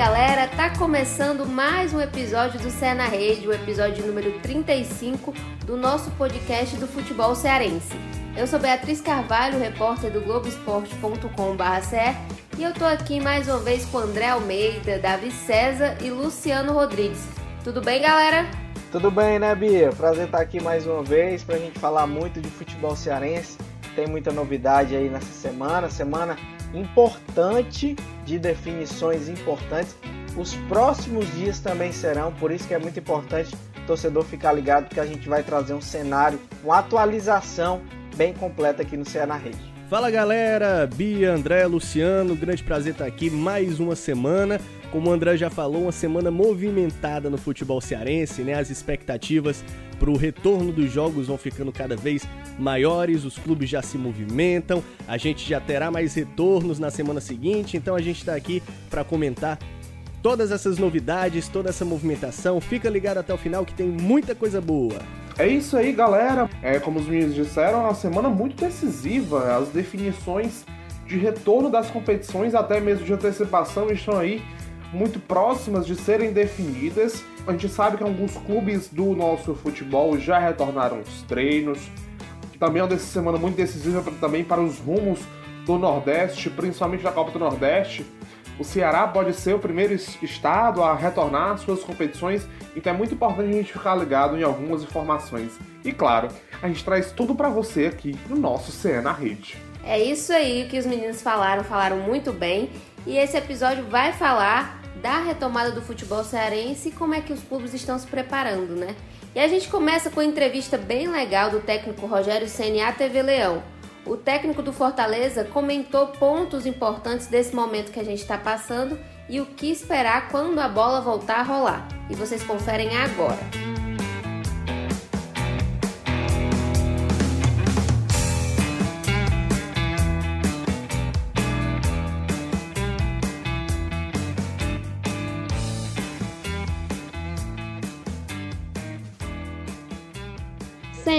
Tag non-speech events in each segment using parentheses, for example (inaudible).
galera, tá começando mais um episódio do Cé na Rede, o episódio número 35 do nosso podcast do futebol cearense. Eu sou Beatriz Carvalho, repórter do Globoesporte.com.br e eu tô aqui mais uma vez com André Almeida, Davi César e Luciano Rodrigues. Tudo bem, galera? Tudo bem, né, Bia? Prazer estar aqui mais uma vez pra gente falar muito de futebol cearense. Tem muita novidade aí nessa semana, semana importante de definições importantes. Os próximos dias também serão, por isso que é muito importante o torcedor ficar ligado, porque a gente vai trazer um cenário, uma atualização bem completa aqui no Ceará Rede. Fala galera, Bia, André, Luciano, grande prazer estar aqui mais uma semana. Como o André já falou, uma semana movimentada no futebol cearense, né? As expectativas para o retorno dos jogos vão ficando cada vez maiores, os clubes já se movimentam, a gente já terá mais retornos na semana seguinte, então a gente está aqui para comentar todas essas novidades, toda essa movimentação. Fica ligado até o final que tem muita coisa boa. É isso aí, galera. É como os meninos disseram, é uma semana muito decisiva. As definições de retorno das competições, até mesmo de antecipação, estão aí muito próximas de serem definidas. A gente sabe que alguns clubes do nosso futebol já retornaram os treinos. Também é uma semana muito decisiva também para os rumos do Nordeste, principalmente da Copa do Nordeste. O Ceará pode ser o primeiro estado a retornar às suas competições, então é muito importante a gente ficar ligado em algumas informações. E claro, a gente traz tudo para você aqui no nosso CE na Rede. É isso aí que os meninos falaram, falaram muito bem. E esse episódio vai falar da retomada do futebol cearense e como é que os clubes estão se preparando, né? E a gente começa com uma entrevista bem legal do técnico Rogério à TV Leão. O técnico do Fortaleza comentou pontos importantes desse momento que a gente está passando e o que esperar quando a bola voltar a rolar. E vocês conferem agora.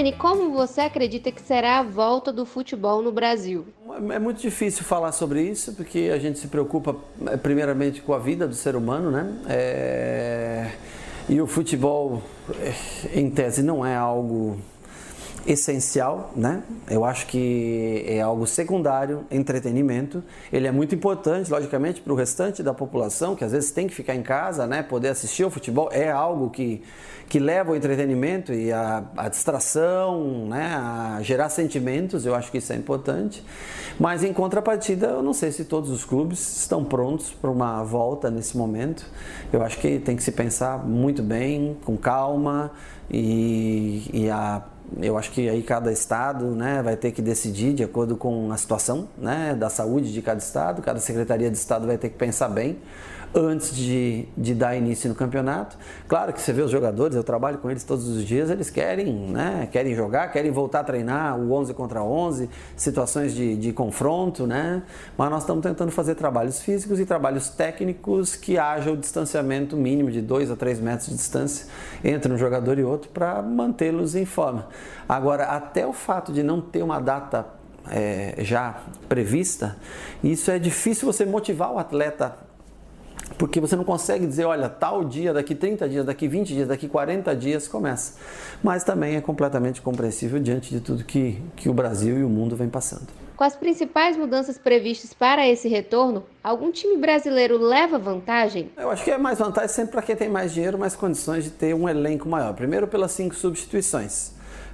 Sene, como você acredita que será a volta do futebol no Brasil? É muito difícil falar sobre isso, porque a gente se preocupa é, primeiramente com a vida do ser humano, né? É... E o futebol, é, em tese, não é algo essencial, né? Eu acho que é algo secundário, entretenimento. Ele é muito importante, logicamente, para o restante da população, que às vezes tem que ficar em casa, né? Poder assistir ao futebol é algo que, que leva ao entretenimento e a distração, né? A gerar sentimentos. Eu acho que isso é importante. Mas em contrapartida, eu não sei se todos os clubes estão prontos para uma volta nesse momento. Eu acho que tem que se pensar muito bem, com calma e, e a eu acho que aí cada estado né, vai ter que decidir de acordo com a situação né, da saúde de cada estado, cada secretaria de estado vai ter que pensar bem antes de, de dar início no campeonato. Claro que você vê os jogadores, eu trabalho com eles todos os dias, eles querem, né, querem jogar, querem voltar a treinar o 11 contra 11, situações de, de confronto, né? Mas nós estamos tentando fazer trabalhos físicos e trabalhos técnicos que haja o distanciamento mínimo de 2 a 3 metros de distância entre um jogador e outro para mantê-los em forma. Agora, até o fato de não ter uma data é, já prevista, isso é difícil você motivar o atleta porque você não consegue dizer, olha, tal dia, daqui 30 dias, daqui 20 dias, daqui 40 dias começa. Mas também é completamente compreensível diante de tudo que, que o Brasil e o mundo vem passando. Com as principais mudanças previstas para esse retorno, algum time brasileiro leva vantagem? Eu acho que é mais vantagem sempre para quem tem mais dinheiro, mais condições de ter um elenco maior. Primeiro, pelas cinco substituições.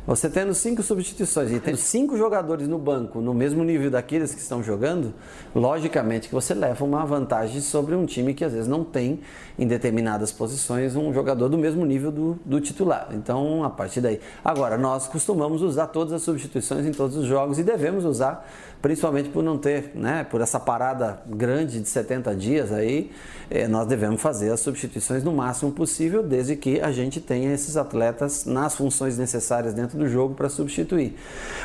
Você tendo cinco substituições e tendo cinco jogadores no banco no mesmo nível daqueles que estão jogando, logicamente que você leva uma vantagem sobre um time que às vezes não tem em determinadas posições um jogador do mesmo nível do, do titular. Então, a partir daí. Agora, nós costumamos usar todas as substituições em todos os jogos e devemos usar principalmente por não ter, né, por essa parada grande de 70 dias aí, eh, nós devemos fazer as substituições no máximo possível, desde que a gente tenha esses atletas nas funções necessárias dentro do jogo para substituir.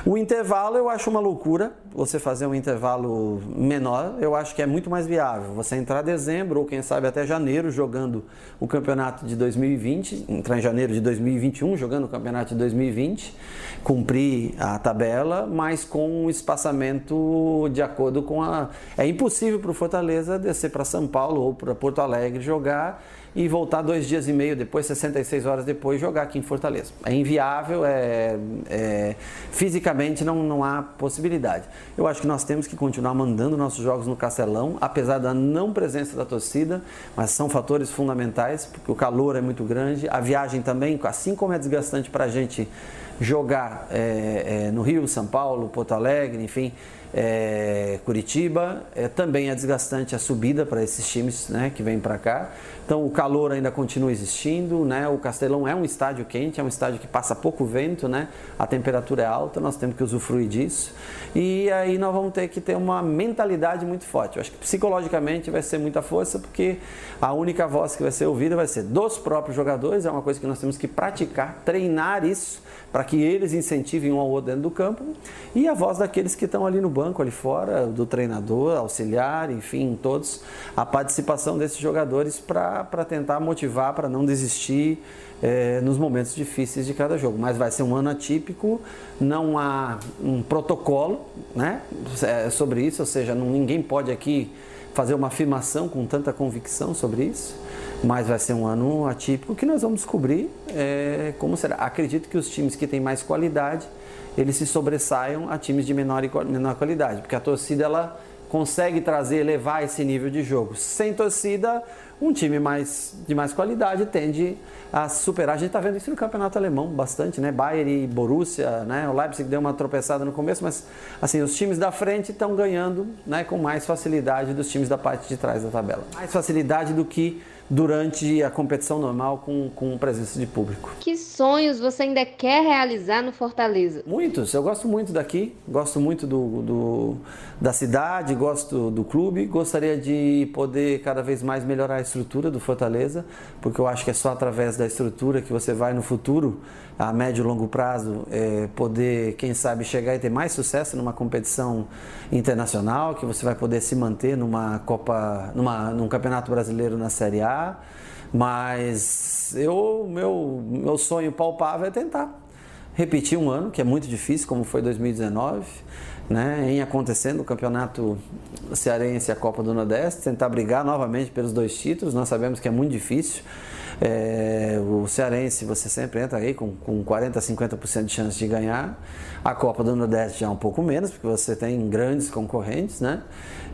O intervalo eu acho uma loucura, você fazer um intervalo menor, eu acho que é muito mais viável. Você entrar dezembro ou quem sabe até janeiro jogando o campeonato de 2020, entrar em janeiro de 2021 jogando o campeonato de 2020, cumprir a tabela, mas com um espaçamento de acordo com a. É impossível para o Fortaleza descer para São Paulo ou para Porto Alegre jogar e voltar dois dias e meio depois, 66 horas depois, jogar aqui em Fortaleza. É inviável, é, é, fisicamente não, não há possibilidade. Eu acho que nós temos que continuar mandando nossos jogos no Castelão, apesar da não presença da torcida, mas são fatores fundamentais, porque o calor é muito grande, a viagem também, assim como é desgastante para a gente jogar é, é, no Rio, São Paulo, Porto Alegre, enfim, é, Curitiba. É, também é desgastante a subida para esses times né, que vêm para cá. Então o calor ainda continua existindo, né? O Castelão é um estádio quente, é um estádio que passa pouco vento, né? A temperatura é alta, nós temos que usufruir disso. E aí nós vamos ter que ter uma mentalidade muito forte. Eu acho que psicologicamente vai ser muita força, porque a única voz que vai ser ouvida vai ser dos próprios jogadores, é uma coisa que nós temos que praticar, treinar isso para que eles incentivem um ao outro dentro do campo, e a voz daqueles que estão ali no banco, ali fora, do treinador, auxiliar, enfim, todos, a participação desses jogadores para tentar motivar, para não desistir é, nos momentos difíceis de cada jogo. Mas vai ser um ano atípico, não há um protocolo né, é, sobre isso, ou seja, não, ninguém pode aqui fazer uma afirmação com tanta convicção sobre isso mas vai ser um ano atípico que nós vamos descobrir é, como será. Acredito que os times que têm mais qualidade eles se sobressaiam a times de menor, menor qualidade, porque a torcida ela consegue trazer, elevar esse nível de jogo. Sem torcida, um time mais, de mais qualidade tende a superar. A gente está vendo isso no campeonato alemão bastante, né? Bayern e Borussia, né? O Leipzig deu uma tropeçada no começo, mas assim, os times da frente estão ganhando né, com mais facilidade dos times da parte de trás da tabela. Mais facilidade do que durante a competição normal com, com presença de público. Que sonhos você ainda quer realizar no Fortaleza? Muitos. Eu gosto muito daqui, gosto muito do, do, da cidade, gosto do clube. Gostaria de poder cada vez mais melhorar a estrutura do Fortaleza, porque eu acho que é só através da estrutura que você vai no futuro, a médio e longo prazo, é, poder, quem sabe, chegar e ter mais sucesso numa competição internacional, que você vai poder se manter numa Copa, numa, num Campeonato Brasileiro na Série A mas eu, meu, meu sonho palpável é tentar repetir um ano, que é muito difícil, como foi 2019, né, em acontecendo o campeonato cearense e a Copa do Nordeste, tentar brigar novamente pelos dois títulos, nós sabemos que é muito difícil. É, o cearense você sempre entra aí com, com 40, 50% de chance de ganhar. A Copa do Nordeste já é um pouco menos, porque você tem grandes concorrentes, né?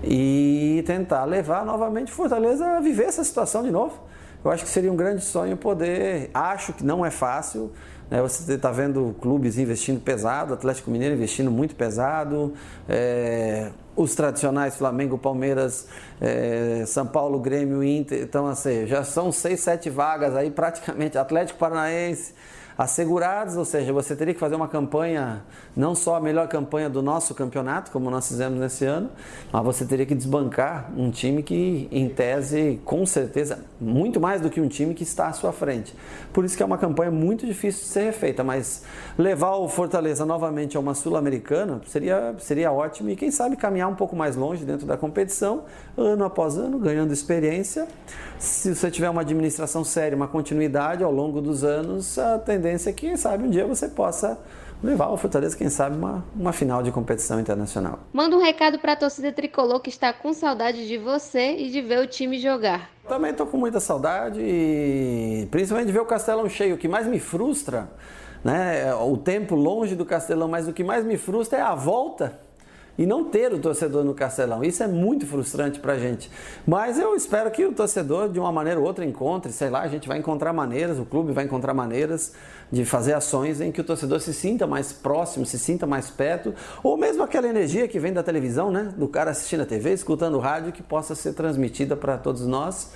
E tentar levar novamente Fortaleza a viver essa situação de novo. Eu acho que seria um grande sonho poder. Acho que não é fácil. Né? Você está vendo clubes investindo pesado, Atlético Mineiro investindo muito pesado. É os tradicionais Flamengo, Palmeiras, é, São Paulo, Grêmio, Inter. Então, assim, já são seis, sete vagas aí praticamente. Atlético Paranaense assegurados, ou seja, você teria que fazer uma campanha, não só a melhor campanha do nosso campeonato, como nós fizemos nesse ano, mas você teria que desbancar um time que, em tese, com certeza, muito mais do que um time que está à sua frente. Por isso que é uma campanha muito difícil de ser refeita, mas levar o Fortaleza novamente a uma Sul-Americana seria, seria ótimo e quem sabe caminhar um pouco mais longe dentro da competição, ano após ano, ganhando experiência. Se você tiver uma administração séria, uma continuidade ao longo dos anos, a tendência tendência é que, quem sabe, um dia você possa levar o Fortaleza, quem sabe, uma, uma final de competição internacional. Manda um recado para a torcida tricolor que está com saudade de você e de ver o time jogar. Também estou com muita saudade e principalmente de ver o Castelão cheio. O que mais me frustra, né, é o tempo longe do Castelão, mas o que mais me frustra é a volta e não ter o torcedor no Castelão. Isso é muito frustrante para a gente. Mas eu espero que o torcedor, de uma maneira ou outra, encontre, sei lá, a gente vai encontrar maneiras, o clube vai encontrar maneiras de fazer ações em que o torcedor se sinta mais próximo, se sinta mais perto, ou mesmo aquela energia que vem da televisão, né? Do cara assistindo a TV, escutando o rádio, que possa ser transmitida para todos nós.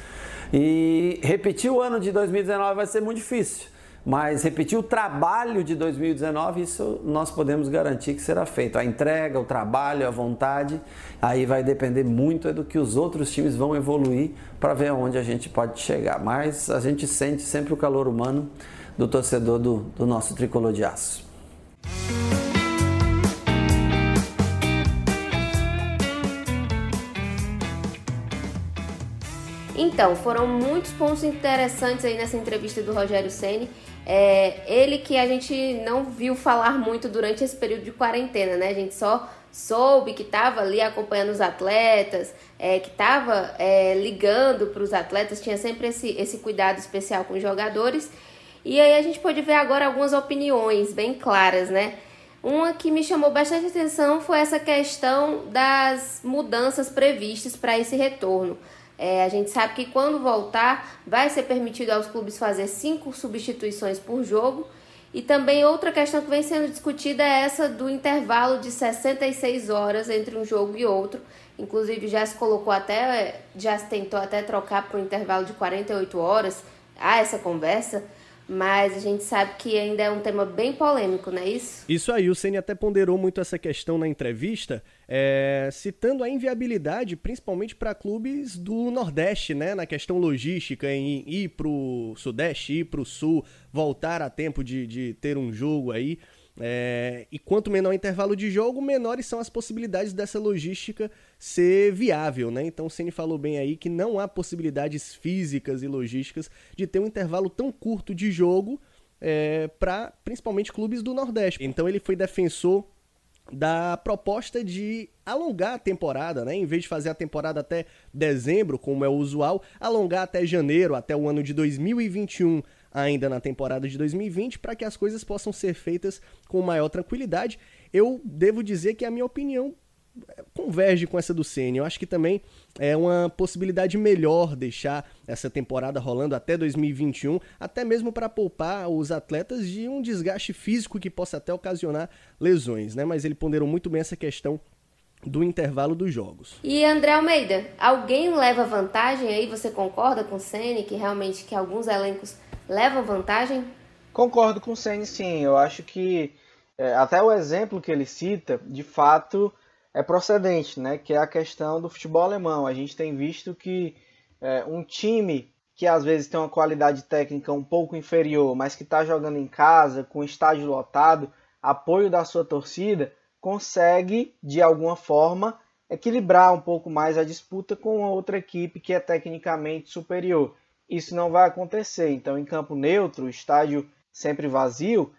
E repetir o ano de 2019 vai ser muito difícil. Mas repetir o trabalho de 2019, isso nós podemos garantir que será feito. A entrega, o trabalho, a vontade, aí vai depender muito do que os outros times vão evoluir para ver aonde a gente pode chegar. Mas a gente sente sempre o calor humano do torcedor do, do nosso tricolor de aço. Então, foram muitos pontos interessantes aí nessa entrevista do Rogério Ceni. É, ele que a gente não viu falar muito durante esse período de quarentena, né? A gente só soube que estava ali acompanhando os atletas, é, que estava é, ligando para os atletas, tinha sempre esse, esse cuidado especial com os jogadores. E aí a gente pode ver agora algumas opiniões bem claras, né? Uma que me chamou bastante atenção foi essa questão das mudanças previstas para esse retorno. É, a gente sabe que quando voltar, vai ser permitido aos clubes fazer cinco substituições por jogo. E também outra questão que vem sendo discutida é essa do intervalo de 66 horas entre um jogo e outro. Inclusive já se colocou até, já se tentou até trocar para um intervalo de 48 horas. Há essa conversa mas a gente sabe que ainda é um tema bem polêmico, não é isso? Isso aí, o Ceni até ponderou muito essa questão na entrevista, é, citando a inviabilidade, principalmente para clubes do Nordeste, né, na questão logística, em ir para o Sudeste, ir para o Sul, voltar a tempo de, de ter um jogo aí. É, e quanto menor o intervalo de jogo, menores são as possibilidades dessa logística ser viável, né? Então o Ceni falou bem aí que não há possibilidades físicas e logísticas de ter um intervalo tão curto de jogo é, para principalmente clubes do Nordeste. Então ele foi defensor da proposta de alongar a temporada, né? Em vez de fazer a temporada até dezembro, como é o usual, alongar até janeiro, até o ano de 2021 ainda na temporada de 2020 para que as coisas possam ser feitas com maior tranquilidade. Eu devo dizer que a minha opinião é, converge com essa do Ceni. Eu acho que também é uma possibilidade melhor deixar essa temporada rolando até 2021, até mesmo para poupar os atletas de um desgaste físico que possa até ocasionar lesões, né? Mas ele ponderou muito bem essa questão do intervalo dos jogos. E André Almeida, alguém leva vantagem aí? Você concorda com o Ceni que realmente que alguns elencos leva vantagem? Concordo com o Senna, sim. Eu acho que é, até o exemplo que ele cita, de fato, é procedente, né? Que é a questão do futebol alemão. A gente tem visto que é, um time que às vezes tem uma qualidade técnica um pouco inferior, mas que está jogando em casa, com estádio lotado, apoio da sua torcida, consegue, de alguma forma, equilibrar um pouco mais a disputa com outra equipe que é tecnicamente superior isso não vai acontecer. Então, em campo neutro, estádio sempre vazio,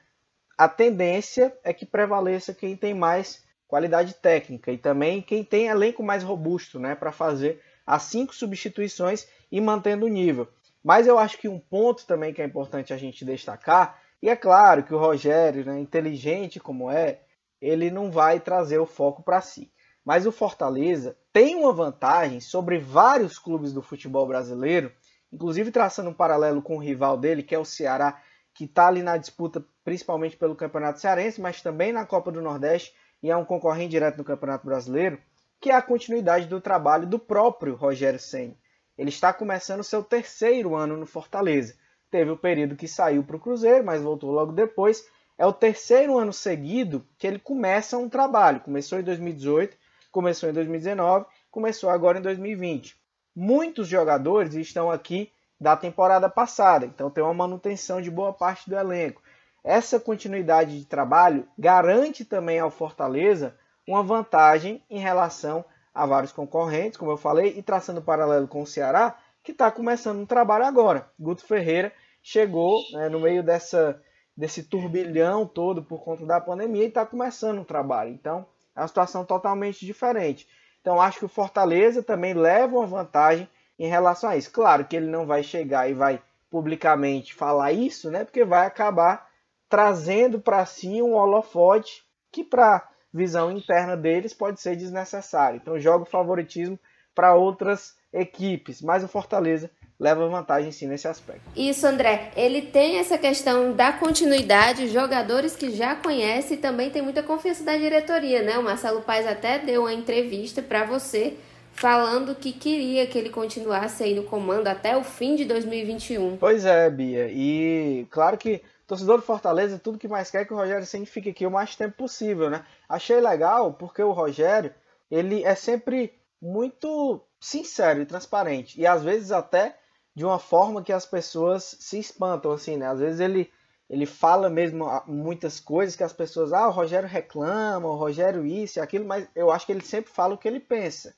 a tendência é que prevaleça quem tem mais qualidade técnica e também quem tem elenco mais robusto, né, para fazer as cinco substituições e mantendo o nível. Mas eu acho que um ponto também que é importante a gente destacar, e é claro que o Rogério, né, inteligente como é, ele não vai trazer o foco para si. Mas o Fortaleza tem uma vantagem sobre vários clubes do futebol brasileiro inclusive traçando um paralelo com o rival dele, que é o Ceará, que está ali na disputa principalmente pelo Campeonato Cearense, mas também na Copa do Nordeste e é um concorrente direto no Campeonato Brasileiro, que é a continuidade do trabalho do próprio Rogério Senna. Ele está começando seu terceiro ano no Fortaleza. Teve o período que saiu para o Cruzeiro, mas voltou logo depois. É o terceiro ano seguido que ele começa um trabalho. Começou em 2018, começou em 2019, começou agora em 2020 muitos jogadores estão aqui da temporada passada, então tem uma manutenção de boa parte do elenco. Essa continuidade de trabalho garante também ao Fortaleza uma vantagem em relação a vários concorrentes, como eu falei, e traçando paralelo com o Ceará, que está começando um trabalho agora. Guto Ferreira chegou né, no meio dessa, desse turbilhão todo por conta da pandemia e está começando um trabalho. Então, é uma situação totalmente diferente. Então acho que o Fortaleza também leva uma vantagem em relação a isso. Claro que ele não vai chegar e vai publicamente falar isso, né? Porque vai acabar trazendo para si um holofote que para visão interna deles pode ser desnecessário. Então joga o favoritismo para outras equipes, mas o Fortaleza leva vantagem sim nesse aspecto. Isso, André. Ele tem essa questão da continuidade, jogadores que já conhece e também tem muita confiança da diretoria, né? O Marcelo Paes até deu uma entrevista para você falando que queria que ele continuasse aí no comando até o fim de 2021. Pois é, Bia. E claro que torcedor do Fortaleza, tudo que mais quer é que o Rogério sempre fique aqui o mais tempo possível, né? Achei legal porque o Rogério, ele é sempre muito sincero e transparente e às vezes até de uma forma que as pessoas se espantam, assim, né? Às vezes ele ele fala mesmo muitas coisas que as pessoas, ah, o Rogério reclama, o Rogério isso e aquilo, mas eu acho que ele sempre fala o que ele pensa.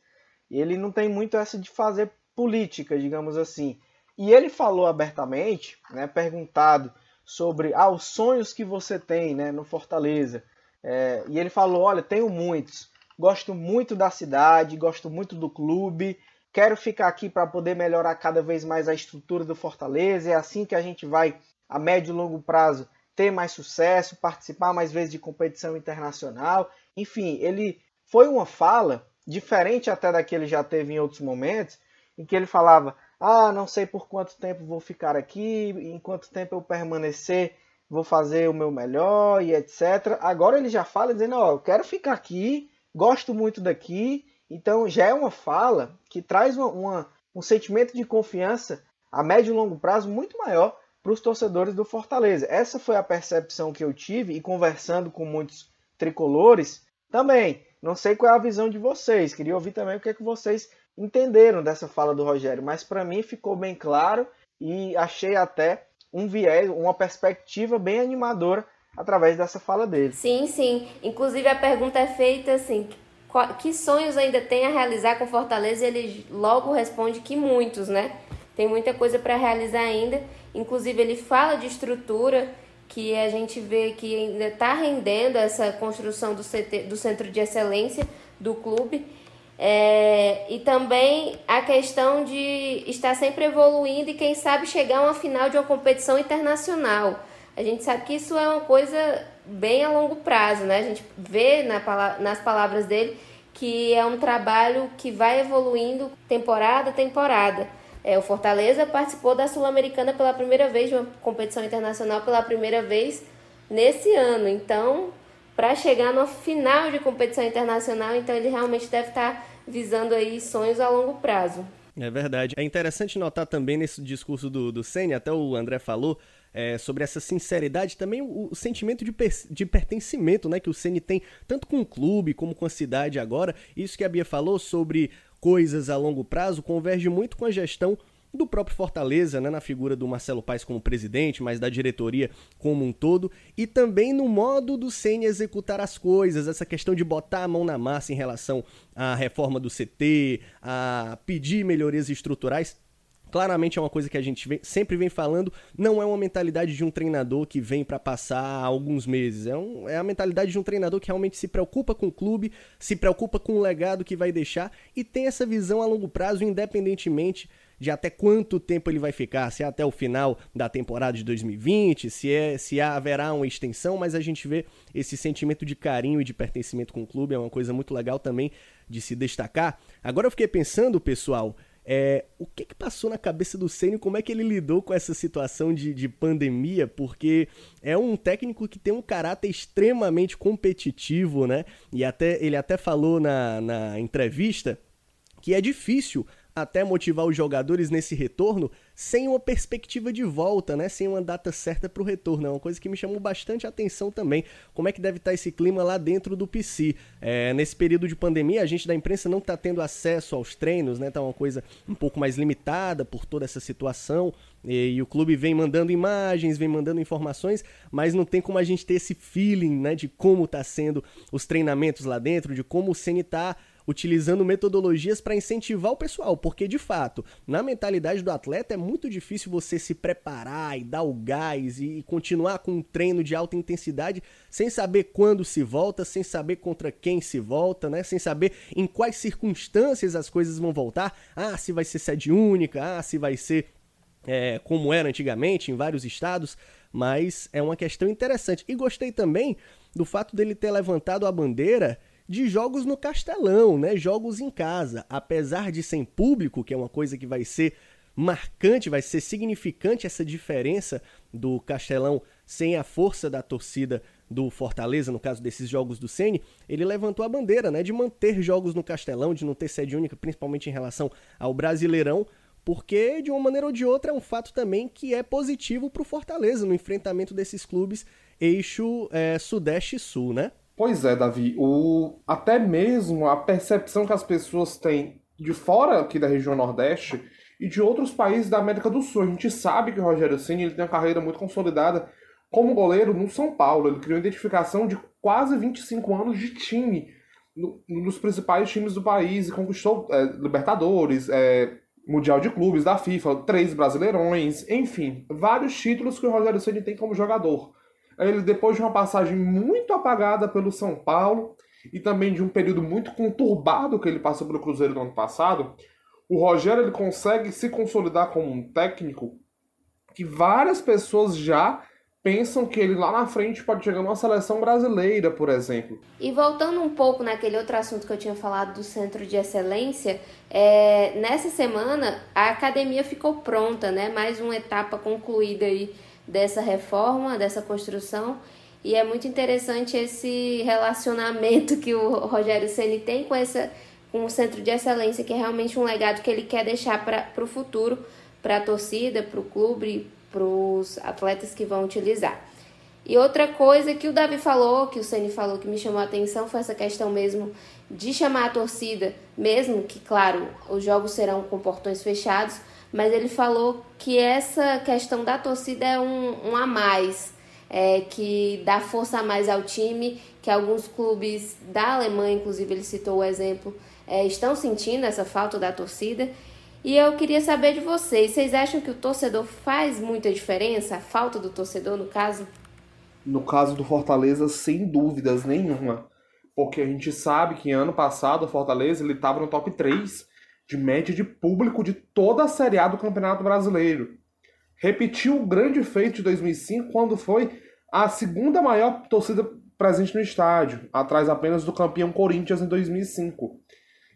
E ele não tem muito essa de fazer política, digamos assim. E ele falou abertamente, né, perguntado sobre ah, os sonhos que você tem né, no Fortaleza. É, e ele falou: Olha, tenho muitos. Gosto muito da cidade, gosto muito do clube. Quero ficar aqui para poder melhorar cada vez mais a estrutura do Fortaleza. É assim que a gente vai, a médio e longo prazo, ter mais sucesso, participar mais vezes de competição internacional. Enfim, ele foi uma fala diferente até da que ele já teve em outros momentos, em que ele falava: Ah, não sei por quanto tempo vou ficar aqui, em quanto tempo eu permanecer vou fazer o meu melhor e etc. Agora ele já fala dizendo, ó, eu quero ficar aqui, gosto muito daqui. Então já é uma fala que traz uma, uma, um sentimento de confiança a médio e longo prazo muito maior para os torcedores do Fortaleza. Essa foi a percepção que eu tive e conversando com muitos tricolores também. Não sei qual é a visão de vocês. Queria ouvir também o que, é que vocês entenderam dessa fala do Rogério. Mas para mim ficou bem claro e achei até um viés, uma perspectiva bem animadora através dessa fala dele. Sim, sim. Inclusive a pergunta é feita assim: que sonhos ainda tem a realizar com Fortaleza? Ele logo responde que muitos, né? Tem muita coisa para realizar ainda. Inclusive ele fala de estrutura que a gente vê que ainda está rendendo essa construção do, CT, do centro de excelência do clube é, e também a questão de estar sempre evoluindo e, quem sabe, chegar a uma final de uma competição internacional. A gente sabe que isso é uma coisa bem a longo prazo, né? A gente vê na, nas palavras dele que é um trabalho que vai evoluindo temporada a temporada. É, o Fortaleza participou da Sul-Americana pela primeira vez, de uma competição internacional pela primeira vez nesse ano. Então, para chegar no final de competição internacional, então ele realmente deve estar tá visando aí sonhos a longo prazo. É verdade. É interessante notar também nesse discurso do, do Senna, até o André falou, é, sobre essa sinceridade, também o, o sentimento de, per, de, pertencimento né, que o Ceni tem, tanto com o clube como com a cidade agora. Isso que a Bia falou sobre coisas a longo prazo converge muito com a gestão do próprio Fortaleza, né, na figura do Marcelo Paes como presidente, mas da diretoria como um todo, e também no modo do Ceni executar as coisas, essa questão de botar a mão na massa em relação à reforma do CT, a pedir melhorias estruturais. Claramente é uma coisa que a gente vem, sempre vem falando, não é uma mentalidade de um treinador que vem para passar alguns meses. É, um, é a mentalidade de um treinador que realmente se preocupa com o clube, se preocupa com o legado que vai deixar e tem essa visão a longo prazo, independentemente de até quanto tempo ele vai ficar, se é até o final da temporada de 2020, se é se haverá uma extensão, mas a gente vê esse sentimento de carinho e de pertencimento com o clube, é uma coisa muito legal também de se destacar. Agora eu fiquei pensando, pessoal, é, o que, que, passou na cabeça do Ceni? Como é que ele lidou com essa situação de, de, pandemia? Porque é um técnico que tem um caráter extremamente competitivo, né? E até ele até falou na, na entrevista que é difícil até motivar os jogadores nesse retorno sem uma perspectiva de volta, né? Sem uma data certa para o retorno. É uma coisa que me chamou bastante atenção também. Como é que deve estar tá esse clima lá dentro do PC? É, nesse período de pandemia, a gente da imprensa não está tendo acesso aos treinos, né? Tá uma coisa um pouco mais limitada por toda essa situação. E, e, o clube vem mandando imagens, vem mandando informações, mas não tem como a gente ter esse feeling, né? De como está sendo os treinamentos lá dentro, de como o CN está utilizando metodologias para incentivar o pessoal, porque de fato, na mentalidade do atleta é muito difícil você se preparar e dar o gás e continuar com um treino de alta intensidade sem saber quando se volta, sem saber contra quem se volta, né? Sem saber em quais circunstâncias as coisas vão voltar. Ah, se vai ser sede única, ah, se vai ser é, como era antigamente em vários estados, mas é uma questão interessante. E gostei também do fato dele ter levantado a bandeira de jogos no Castelão, né? Jogos em casa, apesar de sem público, que é uma coisa que vai ser marcante, vai ser significante essa diferença do Castelão sem a força da torcida do Fortaleza, no caso desses jogos do Ceni, ele levantou a bandeira, né, de manter jogos no Castelão, de não ter sede única, principalmente em relação ao Brasileirão, porque de uma maneira ou de outra é um fato também que é positivo para o Fortaleza no enfrentamento desses clubes eixo é, Sudeste Sul, né? Pois é, Davi. O... Até mesmo a percepção que as pessoas têm de fora aqui da região Nordeste e de outros países da América do Sul. A gente sabe que o Rogério Ceni ele tem uma carreira muito consolidada como goleiro no São Paulo. Ele criou identificação de quase 25 anos de time no, nos principais times do país e conquistou é, Libertadores, é, Mundial de Clubes da FIFA, três Brasileirões, enfim, vários títulos que o Rogério Ceni tem como jogador. Ele, depois de uma passagem muito apagada pelo São Paulo e também de um período muito conturbado que ele passou pelo Cruzeiro no ano passado, o Rogério ele consegue se consolidar como um técnico que várias pessoas já pensam que ele lá na frente pode chegar numa seleção brasileira, por exemplo. E voltando um pouco naquele outro assunto que eu tinha falado do centro de excelência, é, nessa semana a academia ficou pronta, né? Mais uma etapa concluída aí dessa reforma, dessa construção. E é muito interessante esse relacionamento que o Rogério Ceni tem com essa com o centro de excelência, que é realmente um legado que ele quer deixar para o futuro, para a torcida, para o clube, para os atletas que vão utilizar. E outra coisa que o Davi falou, que o Ceni falou que me chamou a atenção, foi essa questão mesmo de chamar a torcida, mesmo que, claro, os jogos serão com portões fechados, mas ele falou que essa questão da torcida é um, um a mais, é, que dá força a mais ao time, que alguns clubes da Alemanha, inclusive ele citou o exemplo, é, estão sentindo essa falta da torcida e eu queria saber de vocês, vocês acham que o torcedor faz muita diferença? A falta do torcedor, no caso? No caso do Fortaleza, sem dúvidas nenhuma. Porque a gente sabe que ano passado o Fortaleza ele estava no top 3 de média de público de toda a Série A do Campeonato Brasileiro. Repetiu o grande feito de 2005 quando foi a segunda maior torcida presente no estádio, atrás apenas do campeão Corinthians em 2005.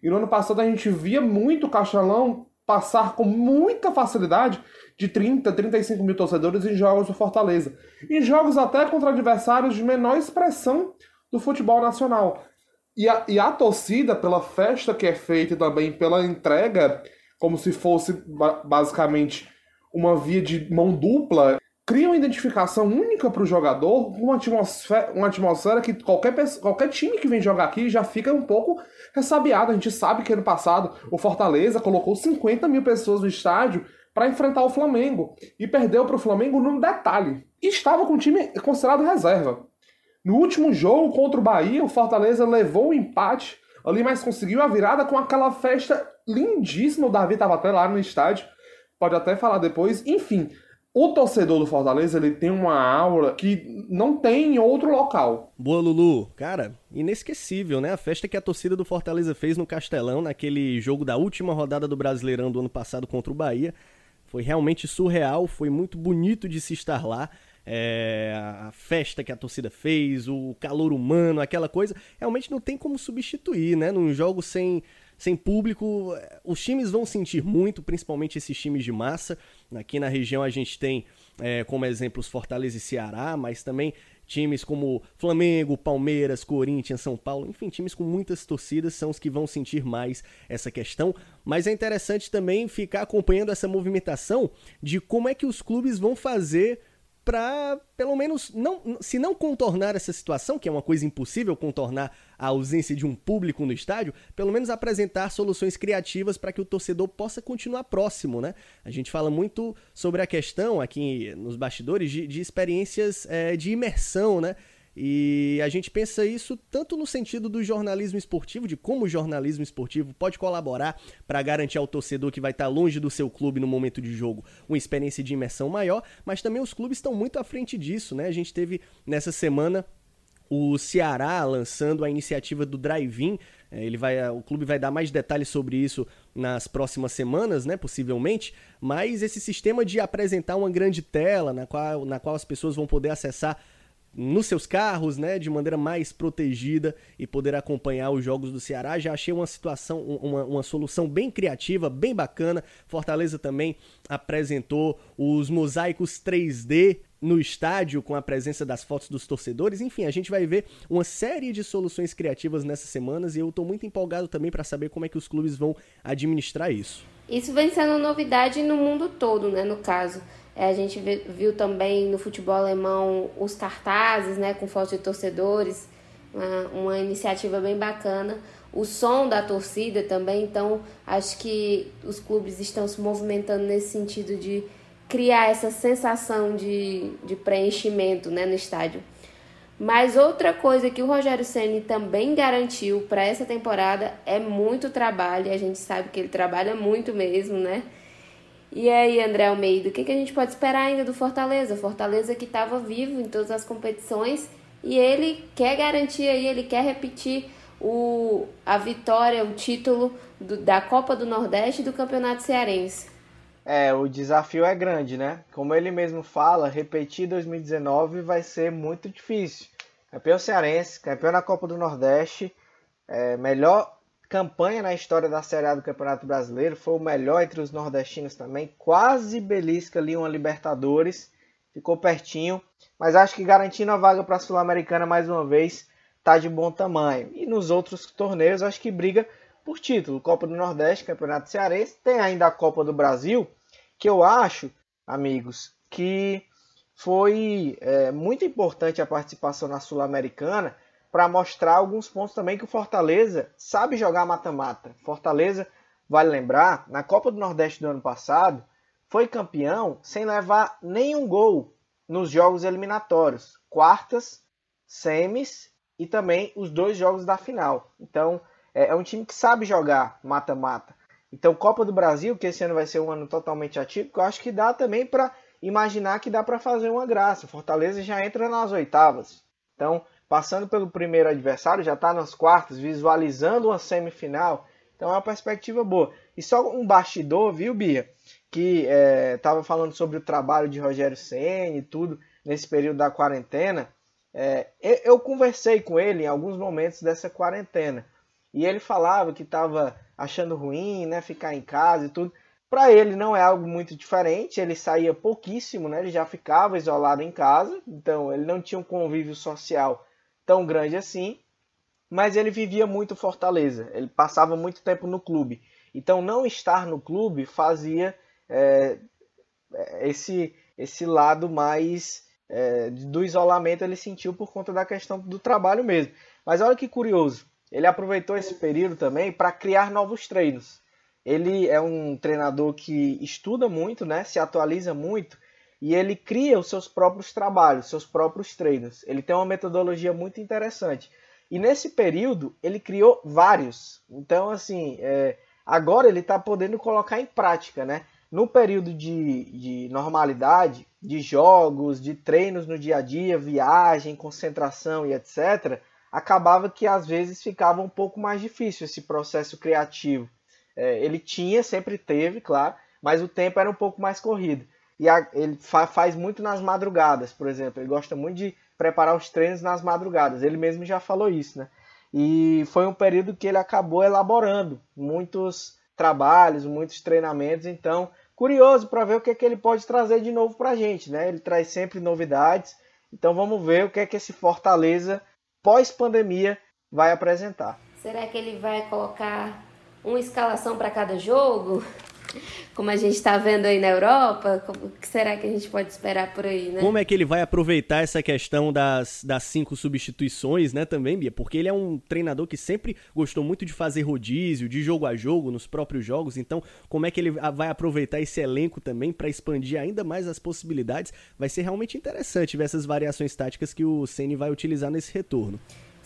E no ano passado a gente via muito o Castelão passar com muita facilidade de 30, 35 mil torcedores em jogos do Fortaleza. Em jogos até contra adversários de menor expressão do futebol nacional. E a, e a torcida, pela festa que é feita e também pela entrega, como se fosse basicamente uma via de mão dupla, cria uma identificação única para o jogador, uma atmosfera, uma atmosfera que qualquer, qualquer time que vem jogar aqui já fica um pouco ressabiado. A gente sabe que ano passado o Fortaleza colocou 50 mil pessoas no estádio para enfrentar o Flamengo e perdeu para o Flamengo num detalhe. E estava com o time considerado reserva. No último jogo contra o Bahia, o Fortaleza levou o empate ali, mas conseguiu a virada com aquela festa lindíssima. O Davi estava até lá no estádio, pode até falar depois. Enfim, o torcedor do Fortaleza, ele tem uma aura que não tem em outro local. Boa, Lulu. Cara, inesquecível, né? A festa que a torcida do Fortaleza fez no Castelão, naquele jogo da última rodada do Brasileirão do ano passado contra o Bahia. Foi realmente surreal, foi muito bonito de se estar lá. É, a festa que a torcida fez, o calor humano, aquela coisa, realmente não tem como substituir, né? Num jogo sem sem público, os times vão sentir muito, principalmente esses times de massa. Aqui na região a gente tem é, como exemplos Fortaleza e Ceará, mas também times como Flamengo, Palmeiras, Corinthians, São Paulo, enfim, times com muitas torcidas são os que vão sentir mais essa questão. Mas é interessante também ficar acompanhando essa movimentação de como é que os clubes vão fazer para, pelo menos, não, se não contornar essa situação, que é uma coisa impossível contornar a ausência de um público no estádio, pelo menos apresentar soluções criativas para que o torcedor possa continuar próximo, né? A gente fala muito sobre a questão aqui nos bastidores de, de experiências é, de imersão, né? E a gente pensa isso tanto no sentido do jornalismo esportivo, de como o jornalismo esportivo pode colaborar para garantir ao torcedor que vai estar longe do seu clube no momento de jogo uma experiência de imersão maior, mas também os clubes estão muito à frente disso, né? A gente teve nessa semana o Ceará lançando a iniciativa do Drive-In. É, ele vai, o clube vai dar mais detalhes sobre isso nas próximas semanas, né, possivelmente. Mas esse sistema de apresentar uma grande tela na qual, na qual as pessoas vão poder acessar nos seus carros, né, de maneira mais protegida e poder acompanhar os jogos do Ceará. Já achei uma situação, uma, uma solução bem criativa, bem bacana. Fortaleza também apresentou os mosaicos 3D no estádio com a presença das fotos dos torcedores. Enfim, a gente vai ver uma série de soluções criativas nessas semanas e eu estou muito empolgado também para saber como é que os clubes vão administrar isso. Isso vem sendo novidade no mundo todo, né, no caso. É, a gente viu também no futebol alemão os cartazes, né, com fotos de torcedores, uma, uma iniciativa bem bacana. O som da torcida também, então acho que os clubes estão se movimentando nesse sentido de criar essa sensação de, de preenchimento né, no estádio. Mas outra coisa que o Rogério Ceni também garantiu para essa temporada é muito trabalho. E a gente sabe que ele trabalha muito mesmo, né? E aí, André Almeida, o que, que a gente pode esperar ainda do Fortaleza? Fortaleza que estava vivo em todas as competições e ele quer garantir aí, ele quer repetir o, a vitória, o título do, da Copa do Nordeste e do Campeonato Cearense. É, o desafio é grande, né? Como ele mesmo fala, repetir 2019 vai ser muito difícil. Campeão cearense, campeão na Copa do Nordeste, é, melhor campanha na história da Série A do Campeonato Brasileiro, foi o melhor entre os nordestinos também, quase belisca ali uma Libertadores, ficou pertinho, mas acho que garantindo a vaga para a Sul-Americana mais uma vez, tá de bom tamanho. E nos outros torneios, acho que briga por título. Copa do Nordeste, Campeonato Cearense, tem ainda a Copa do Brasil, que eu acho, amigos, que foi é, muito importante a participação na Sul-Americana para mostrar alguns pontos também que o Fortaleza sabe jogar mata-mata. Fortaleza, vale lembrar, na Copa do Nordeste do ano passado, foi campeão sem levar nenhum gol nos jogos eliminatórios, quartas, semis e também os dois jogos da final. Então, é, é um time que sabe jogar mata-mata. Então, Copa do Brasil, que esse ano vai ser um ano totalmente atípico, eu acho que dá também para imaginar que dá para fazer uma graça. Fortaleza já entra nas oitavas. Então, passando pelo primeiro adversário, já está nas quartas, visualizando uma semifinal. Então, é uma perspectiva boa. E só um bastidor, viu, Bia? Que estava é, falando sobre o trabalho de Rogério Senna e tudo nesse período da quarentena. É, eu conversei com ele em alguns momentos dessa quarentena. E ele falava que estava achando ruim, né, ficar em casa e tudo. Para ele não é algo muito diferente, ele saía pouquíssimo, né? Ele já ficava isolado em casa, então ele não tinha um convívio social tão grande assim, mas ele vivia muito Fortaleza, ele passava muito tempo no clube. Então não estar no clube fazia é, esse, esse lado mais é, do isolamento ele sentiu por conta da questão do trabalho mesmo. Mas olha que curioso, ele aproveitou esse período também para criar novos treinos. Ele é um treinador que estuda muito, né, se atualiza muito e ele cria os seus próprios trabalhos, seus próprios treinos. Ele tem uma metodologia muito interessante. E nesse período ele criou vários. Então, assim, é, agora ele está podendo colocar em prática, né? No período de, de normalidade, de jogos, de treinos no dia a dia, viagem, concentração e etc., acabava que às vezes ficava um pouco mais difícil esse processo criativo. É, ele tinha, sempre teve, claro, mas o tempo era um pouco mais corrido. E a, ele fa faz muito nas madrugadas, por exemplo. Ele gosta muito de preparar os treinos nas madrugadas. Ele mesmo já falou isso, né? E foi um período que ele acabou elaborando muitos trabalhos, muitos treinamentos. Então, curioso para ver o que, é que ele pode trazer de novo para a gente, né? Ele traz sempre novidades. Então, vamos ver o que é que esse Fortaleza pós-pandemia vai apresentar. Será que ele vai colocar uma escalação para cada jogo? Como a gente está vendo aí na Europa, o que será que a gente pode esperar por aí, né? Como é que ele vai aproveitar essa questão das, das cinco substituições, né, também, Bia? Porque ele é um treinador que sempre gostou muito de fazer rodízio, de jogo a jogo, nos próprios jogos. Então, como é que ele vai aproveitar esse elenco também para expandir ainda mais as possibilidades? Vai ser realmente interessante ver essas variações táticas que o Ceni vai utilizar nesse retorno.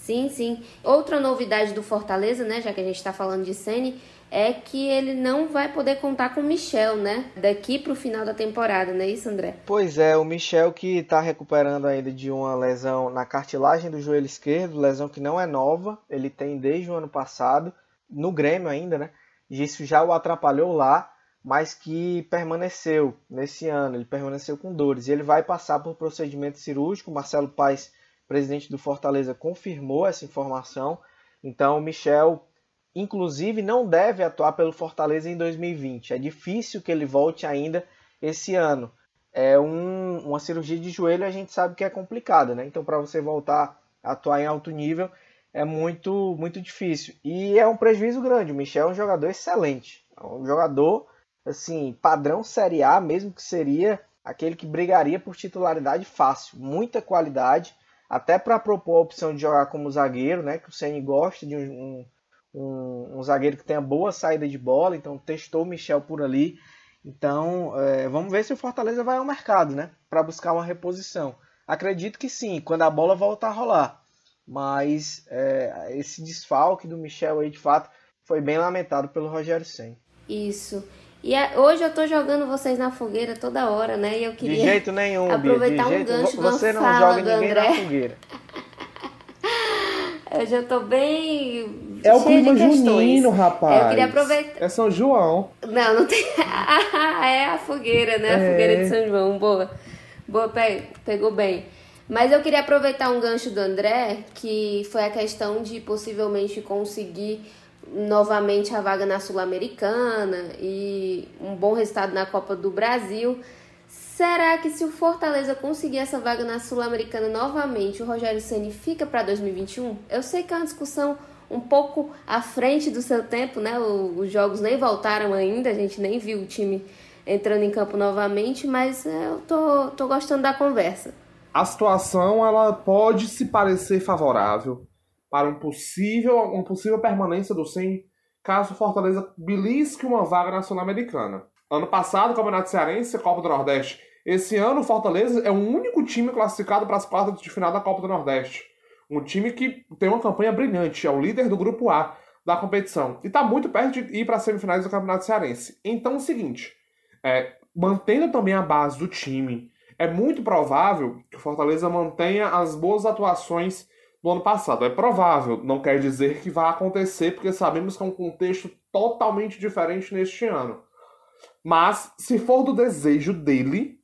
Sim, sim. Outra novidade do Fortaleza, né, já que a gente está falando de Ceni, é que ele não vai poder contar com o Michel, né? Daqui para o final da temporada, não é isso, André? Pois é, o Michel que está recuperando ainda de uma lesão na cartilagem do joelho esquerdo, lesão que não é nova, ele tem desde o ano passado, no Grêmio ainda, né? Isso já o atrapalhou lá, mas que permaneceu nesse ano, ele permaneceu com dores. E ele vai passar por procedimento cirúrgico, Marcelo Paes presidente do Fortaleza, confirmou essa informação. Então, o Michel, inclusive, não deve atuar pelo Fortaleza em 2020. É difícil que ele volte ainda esse ano. É um, uma cirurgia de joelho, a gente sabe que é complicada, né? Então, para você voltar a atuar em alto nível, é muito, muito difícil. E é um prejuízo grande. O Michel é um jogador excelente. É um jogador, assim, padrão Série A, mesmo que seria aquele que brigaria por titularidade fácil. Muita qualidade até para propor a opção de jogar como zagueiro, né? Que o Ceni gosta de um, um, um, zagueiro que tenha boa saída de bola, então testou o Michel por ali. Então, é, vamos ver se o Fortaleza vai ao mercado, né? Para buscar uma reposição. Acredito que sim, quando a bola voltar a rolar. Mas é, esse desfalque do Michel aí, de fato, foi bem lamentado pelo Rogério Senna. Isso. E a, hoje eu tô jogando vocês na fogueira toda hora, né? E eu queria de jeito nenhum, aproveitar um gancho Você não joga ninguém André. na fogueira. (laughs) eu já tô bem É o clima questões. junino, rapaz. Eu queria aproveitar. É São João. Não, não tem. (laughs) é a fogueira, né? A É. fogueira de São João. Boa. Boa, pe- pegou bem. Mas eu queria aproveitar um gancho do André, que foi a questão de possivelmente conseguir novamente a vaga na Sul-Americana e um bom resultado na Copa do Brasil. Será que se o Fortaleza conseguir essa vaga na Sul-Americana novamente, o Rogério Ceni fica para 2021? Eu sei que é uma discussão um pouco à frente do seu tempo, né? Os jogos nem voltaram ainda, a gente nem viu o time entrando em campo novamente, mas eu tô, tô gostando da conversa. A situação ela pode se parecer favorável para um possível, uma possível permanência do SEM caso Fortaleza belisque uma vaga na Sul-Americana. Ano passado, Campeonato Cearense, Copa do Nordeste. Esse ano, o Fortaleza é o único time classificado para as quartas de final da Copa do Nordeste. Um time que tem uma campanha brilhante, é o líder do grupo A da competição. E está muito perto de ir para as semifinais do Campeonato Cearense. Então é o seguinte, é, mantendo também a base do time, é muito provável que o Fortaleza mantenha as boas atuações do ano passado. É provável, não quer dizer que vai acontecer, porque sabemos que é um contexto totalmente diferente neste ano. Mas, se for do desejo dele,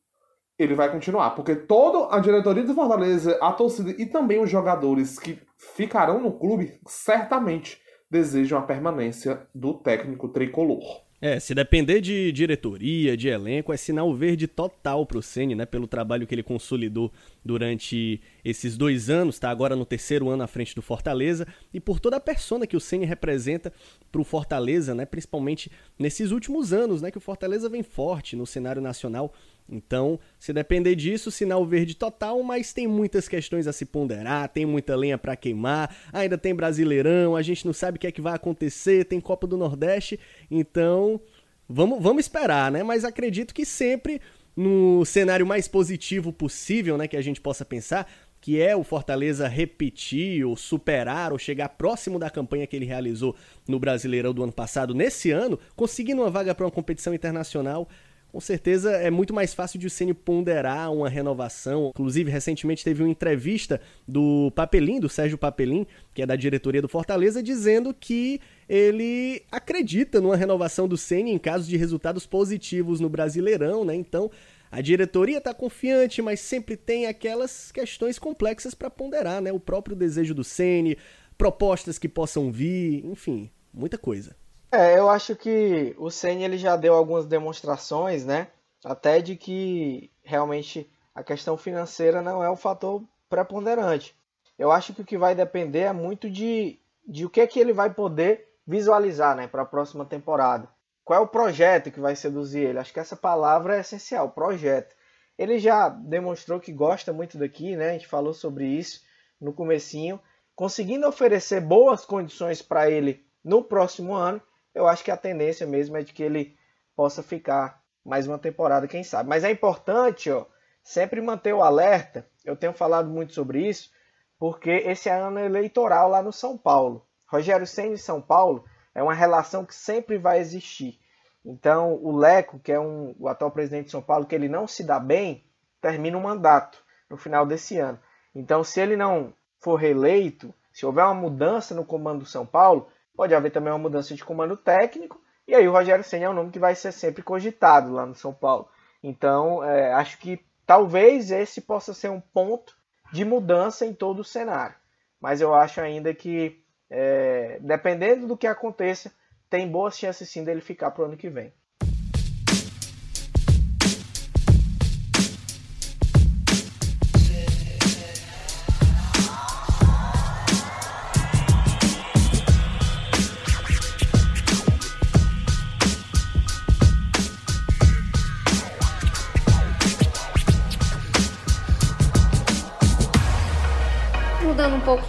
ele vai continuar. Porque toda a diretoria do Fortaleza, a torcida e também os jogadores que ficarão no clube, certamente desejam a permanência do técnico tricolor. É, se depender de diretoria, de elenco, é sinal verde total pro Ceni, né? Pelo trabalho que ele consolidou durante esses dois anos, tá agora no terceiro ano à frente do Fortaleza, e por toda a persona que o Ceni representa pro Fortaleza, né? Principalmente nesses últimos anos, né? Que o Fortaleza vem forte no cenário nacional. Então, se depender disso, sinal verde total, mas tem muitas questões a se ponderar, tem muita lenha para queimar, ainda tem Brasileirão, a gente não sabe o que é que vai acontecer, tem Copa do Nordeste, então vamos, vamos esperar, né? Mas acredito que sempre no cenário mais positivo possível, né, que a gente possa pensar, que é o Fortaleza repetir ou superar ou chegar próximo da campanha que ele realizou no Brasileirão do ano passado, nesse ano, conseguindo uma vaga para uma competição internacional com certeza é muito mais fácil de o Ceni ponderar uma renovação. Inclusive, recentemente teve uma entrevista do Papelim, do Sérgio Papelim, que é da diretoria do Fortaleza, dizendo que ele acredita numa renovação do Ceni em caso de resultados positivos no Brasileirão, né? Então, a diretoria está confiante, mas sempre tem aquelas questões complexas para ponderar, né? O próprio desejo do Ceni, propostas que possam vir, enfim, muita coisa. É, eu acho que o Senna ele já deu algumas demonstrações, né? Até de que realmente a questão financeira não é o fator preponderante. Eu acho que o que vai depender é muito de, de o que é que ele vai poder visualizar, né, para a próxima temporada. Qual é o projeto que vai seduzir ele? Acho que essa palavra é essencial, projeto. Ele já demonstrou que gosta muito daqui, né? A gente falou sobre isso no comecinho, conseguindo oferecer boas condições para ele no próximo ano eu acho que a tendência mesmo é de que ele possa ficar mais uma temporada, quem sabe. Mas é importante, ó, sempre manter o alerta. Eu tenho falado muito sobre isso, porque esse é ano eleitoral lá no São Paulo. Rogério Senna e São Paulo é uma relação que sempre vai existir. Então, o Leco, que é um, o atual presidente de São Paulo, que ele não se dá bem, termina o mandato no final desse ano. Então, se ele não for reeleito, se houver uma mudança no comando do São Paulo, Pode haver também uma mudança de comando técnico. E aí o Rogério Senna é um nome que vai ser sempre cogitado lá no São Paulo. Então, é, acho que talvez esse possa ser um ponto de mudança em todo o cenário. Mas eu acho ainda que, é, dependendo do que aconteça, tem boas chances sim dele ficar para o ano que vem.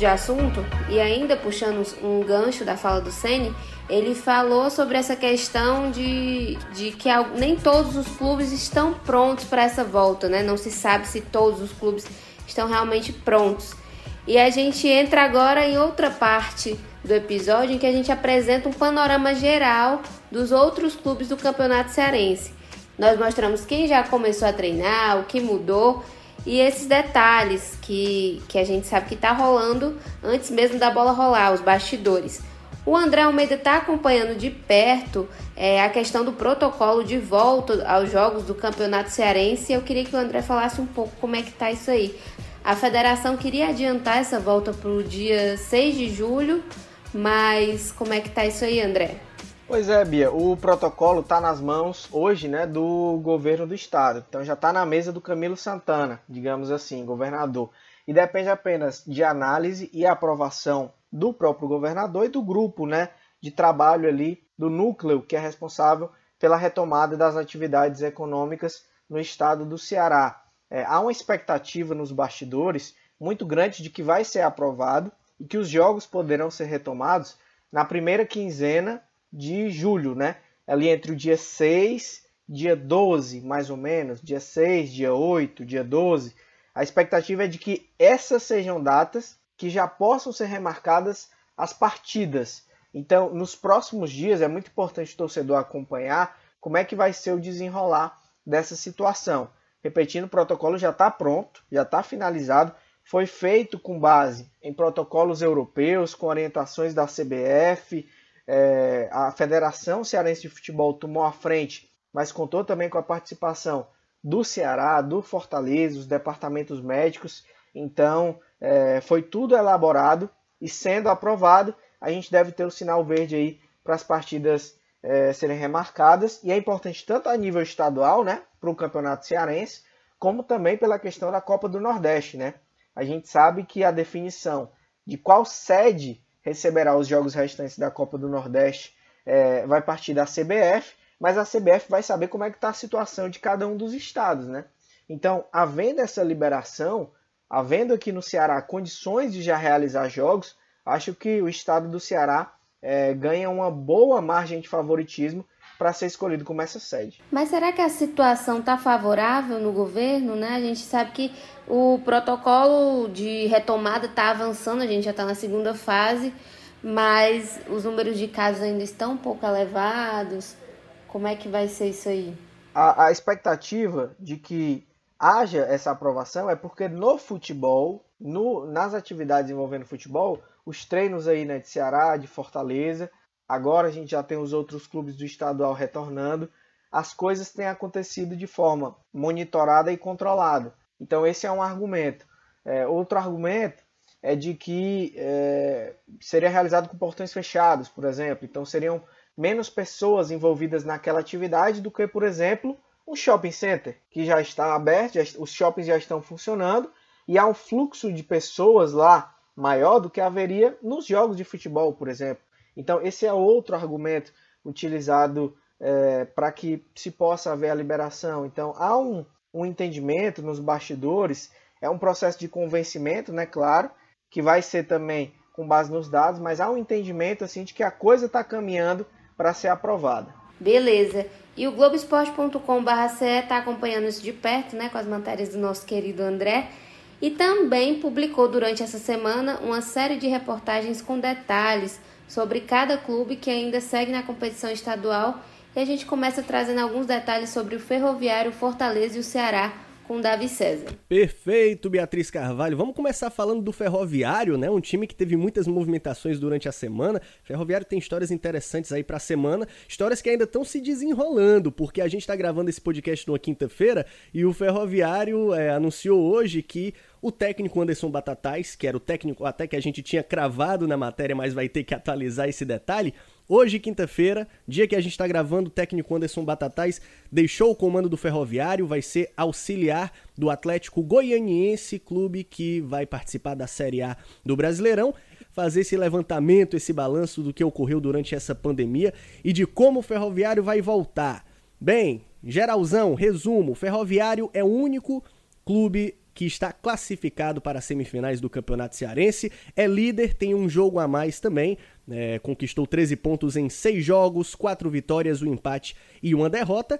De assunto e ainda puxando um gancho da fala do Ceni, ele falou sobre essa questão de, de que nem todos os clubes estão prontos para essa volta, né? Não se sabe se todos os clubes estão realmente prontos. E a gente entra agora em outra parte do episódio em que a gente apresenta um panorama geral dos outros clubes do Campeonato Cearense. Nós mostramos quem já começou a treinar, o que mudou e esses detalhes que, que a gente sabe que está rolando antes mesmo da bola rolar, os bastidores. O André Almeida está acompanhando de perto é, a questão do protocolo de volta aos jogos do Campeonato Cearense. Eu queria que o André falasse um pouco como é que está isso aí. A federação queria adiantar essa volta para o dia 6 de julho, mas como é que está isso aí, André? Pois é, Bia, o protocolo está nas mãos hoje né, do governo do estado. Então já está na mesa do Camilo Santana, digamos assim, governador. E depende apenas de análise e aprovação do próprio governador e do grupo né, de trabalho ali, do núcleo que é responsável pela retomada das atividades econômicas no estado do Ceará. É, há uma expectativa nos bastidores muito grande de que vai ser aprovado e que os jogos poderão ser retomados na primeira quinzena de julho, né? Ali entre o dia 6, dia 12, mais ou menos, dia 6, dia 8, dia 12. A expectativa é de que essas sejam datas que já possam ser remarcadas as partidas. Então, nos próximos dias é muito importante o torcedor acompanhar como é que vai ser o desenrolar dessa situação. Repetindo, o protocolo já está pronto, já está finalizado, foi feito com base em protocolos europeus, com orientações da CBF, é, a Federação Cearense de Futebol tomou a frente, mas contou também com a participação do Ceará, do Fortaleza, os departamentos médicos. Então, é, foi tudo elaborado e sendo aprovado, a gente deve ter o sinal verde aí para as partidas é, serem remarcadas. E é importante tanto a nível estadual, né, para o Campeonato Cearense, como também pela questão da Copa do Nordeste, né? A gente sabe que a definição de qual sede receberá os jogos restantes da Copa do Nordeste é, vai partir da CBF, mas a CBF vai saber como é que está a situação de cada um dos estados, né? Então, havendo essa liberação, havendo aqui no Ceará condições de já realizar jogos, acho que o estado do Ceará é, ganha uma boa margem de favoritismo para ser escolhido como essa sede. Mas será que a situação está favorável no governo? Né? A gente sabe que o protocolo de retomada está avançando, a gente já está na segunda fase, mas os números de casos ainda estão um pouco elevados. Como é que vai ser isso aí? A, a expectativa de que haja essa aprovação é porque no futebol, no, nas atividades envolvendo futebol, os treinos aí né, de Ceará, de Fortaleza, agora a gente já tem os outros clubes do estadual retornando, as coisas têm acontecido de forma monitorada e controlada. Então esse é um argumento. É, outro argumento é de que é, seria realizado com portões fechados, por exemplo. Então seriam menos pessoas envolvidas naquela atividade do que, por exemplo, um shopping center que já está aberto, já, os shoppings já estão funcionando e há um fluxo de pessoas lá maior do que haveria nos jogos de futebol, por exemplo. Então esse é outro argumento utilizado é, para que se possa haver a liberação. Então há um, um entendimento nos bastidores, é um processo de convencimento, né, claro, que vai ser também com base nos dados, mas há um entendimento assim de que a coisa está caminhando para ser aprovada. Beleza. E o Globoesporte.com.br está acompanhando isso de perto, né, com as matérias do nosso querido André. E também publicou durante essa semana uma série de reportagens com detalhes sobre cada clube que ainda segue na competição estadual. E a gente começa trazendo alguns detalhes sobre o Ferroviário, Fortaleza e o Ceará com Davi César. Perfeito, Beatriz Carvalho. Vamos começar falando do Ferroviário, né? Um time que teve muitas movimentações durante a semana. O Ferroviário tem histórias interessantes aí para a semana, histórias que ainda estão se desenrolando, porque a gente está gravando esse podcast numa quinta-feira e o Ferroviário é, anunciou hoje que o técnico Anderson Batatais, que era o técnico até que a gente tinha cravado na matéria, mas vai ter que atualizar esse detalhe, Hoje, quinta-feira, dia que a gente está gravando, o técnico Anderson Batatais deixou o comando do Ferroviário, vai ser auxiliar do Atlético Goianiense, clube que vai participar da Série A do Brasileirão. Fazer esse levantamento, esse balanço do que ocorreu durante essa pandemia e de como o Ferroviário vai voltar. Bem, geralzão, resumo: o Ferroviário é o único clube que está classificado para as semifinais do Campeonato Cearense, é líder, tem um jogo a mais também, é, conquistou 13 pontos em 6 jogos, 4 vitórias, um empate e uma derrota.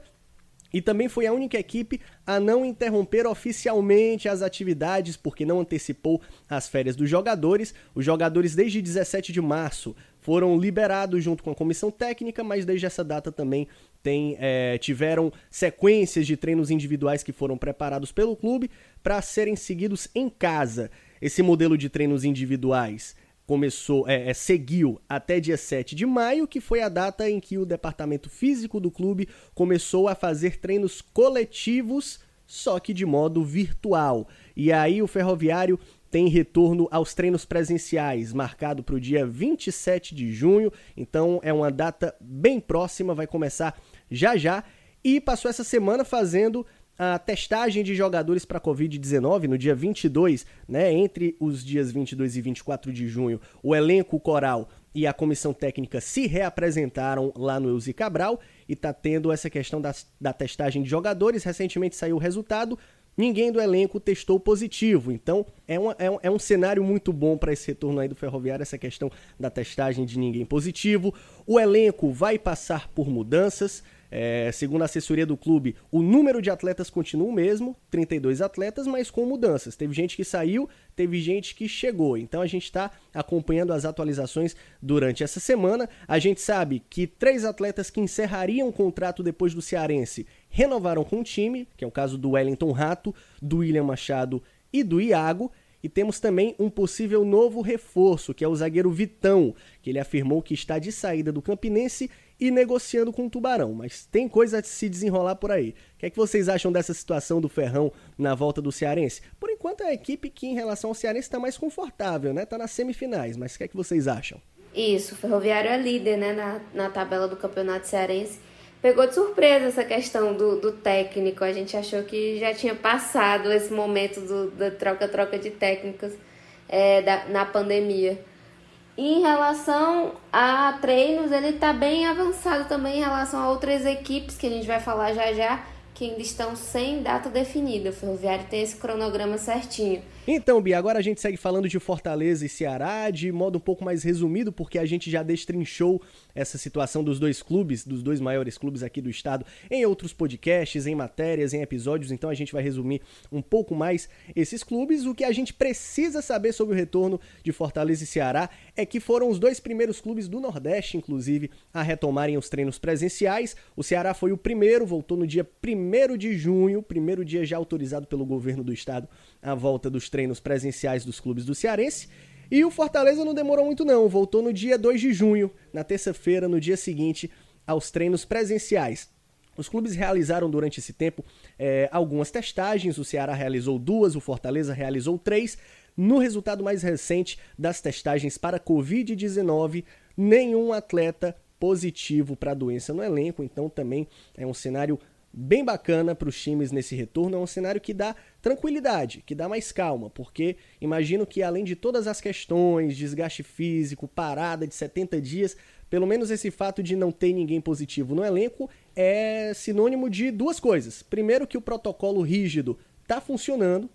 E também foi a única equipe a não interromper oficialmente as atividades, porque não antecipou as férias dos jogadores. Os jogadores, desde 17 de março, foram liberados junto com a comissão técnica, mas desde essa data também tem, é, tiveram sequências de treinos individuais que foram preparados pelo clube para serem seguidos em casa. Esse modelo de treinos individuais começou, é, é, seguiu até dia 7 de maio, que foi a data em que o departamento físico do clube começou a fazer treinos coletivos, só que de modo virtual. E aí o Ferroviário tem retorno aos treinos presenciais, marcado para o dia 27 de junho, então é uma data bem próxima, vai começar já já. E passou essa semana fazendo a testagem de jogadores para Covid-19 no dia 22, né, entre os dias 22 e 24 de junho, o elenco coral e a comissão técnica se reapresentaram lá no Eusi Cabral e está tendo essa questão da, da testagem de jogadores. Recentemente saiu o resultado, ninguém do elenco testou positivo. Então é, uma, é, um, é um cenário muito bom para esse retorno aí do Ferroviário, essa questão da testagem de ninguém positivo. O elenco vai passar por mudanças. É, segundo a assessoria do clube, o número de atletas continua o mesmo, 32 atletas, mas com mudanças. Teve gente que saiu, teve gente que chegou. Então a gente está acompanhando as atualizações durante essa semana. A gente sabe que três atletas que encerrariam o contrato depois do Cearense renovaram com o time, que é o caso do Wellington Rato, do William Machado e do Iago. E temos também um possível novo reforço, que é o zagueiro Vitão, que ele afirmou que está de saída do Campinense e negociando com o Tubarão. Mas tem coisa a se desenrolar por aí. O que é que vocês acham dessa situação do Ferrão na volta do Cearense? Por enquanto é a equipe que em relação ao Cearense está mais confortável, né? Está nas semifinais, mas o que é que vocês acham? Isso, o Ferroviário é líder né, na, na tabela do Campeonato Cearense. Pegou de surpresa essa questão do, do técnico. A gente achou que já tinha passado esse momento da troca-troca de técnicos é, da, na pandemia. Em relação a treinos, ele está bem avançado também em relação a outras equipes que a gente vai falar já já, que ainda estão sem data definida. O Ferroviário tem esse cronograma certinho. Então, Bia, agora a gente segue falando de Fortaleza e Ceará de modo um pouco mais resumido, porque a gente já destrinchou essa situação dos dois clubes, dos dois maiores clubes aqui do estado, em outros podcasts, em matérias, em episódios, então a gente vai resumir um pouco mais esses clubes. O que a gente precisa saber sobre o retorno de Fortaleza e Ceará é que foram os dois primeiros clubes do Nordeste, inclusive, a retomarem os treinos presenciais. O Ceará foi o primeiro, voltou no dia 1 de junho, primeiro dia já autorizado pelo governo do estado a volta dos treinos presenciais dos clubes do Cearense. E o Fortaleza não demorou muito não, voltou no dia 2 de junho, na terça-feira, no dia seguinte aos treinos presenciais. Os clubes realizaram durante esse tempo é, algumas testagens, o Ceará realizou duas, o Fortaleza realizou três. No resultado mais recente das testagens para Covid-19, nenhum atleta positivo para a doença no elenco, então também é um cenário bem bacana para os times nesse retorno. É um cenário que dá tranquilidade, que dá mais calma, porque imagino que além de todas as questões, desgaste físico, parada de 70 dias, pelo menos esse fato de não ter ninguém positivo no elenco é sinônimo de duas coisas. Primeiro, que o protocolo rígido está funcionando,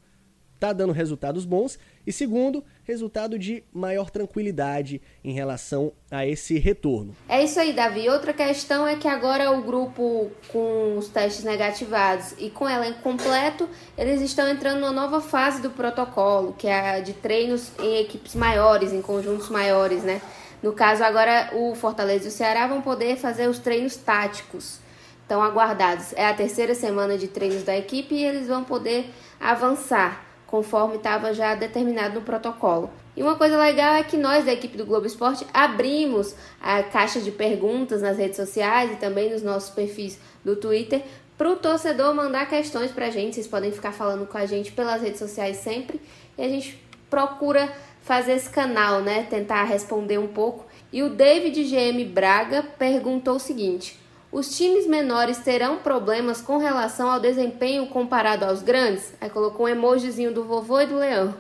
está dando resultados bons. E segundo, resultado de maior tranquilidade em relação a esse retorno. É isso aí, Davi. Outra questão é que agora o grupo com os testes negativados e com elenco completo, eles estão entrando numa nova fase do protocolo, que é a de treinos em equipes maiores, em conjuntos maiores, né? No caso, agora o Fortaleza e o Ceará vão poder fazer os treinos táticos. Estão aguardados. É a terceira semana de treinos da equipe e eles vão poder avançar conforme estava já determinado no protocolo. E uma coisa legal é que nós da equipe do Globo Esporte abrimos a caixa de perguntas nas redes sociais e também nos nossos perfis do Twitter para o torcedor mandar questões para a gente. Vocês podem ficar falando com a gente pelas redes sociais sempre e a gente procura fazer esse canal, né? Tentar responder um pouco. E o David GM Braga perguntou o seguinte: os times menores terão problemas com relação ao desempenho comparado aos grandes? Aí colocou um emojizinho do vovô e do leão.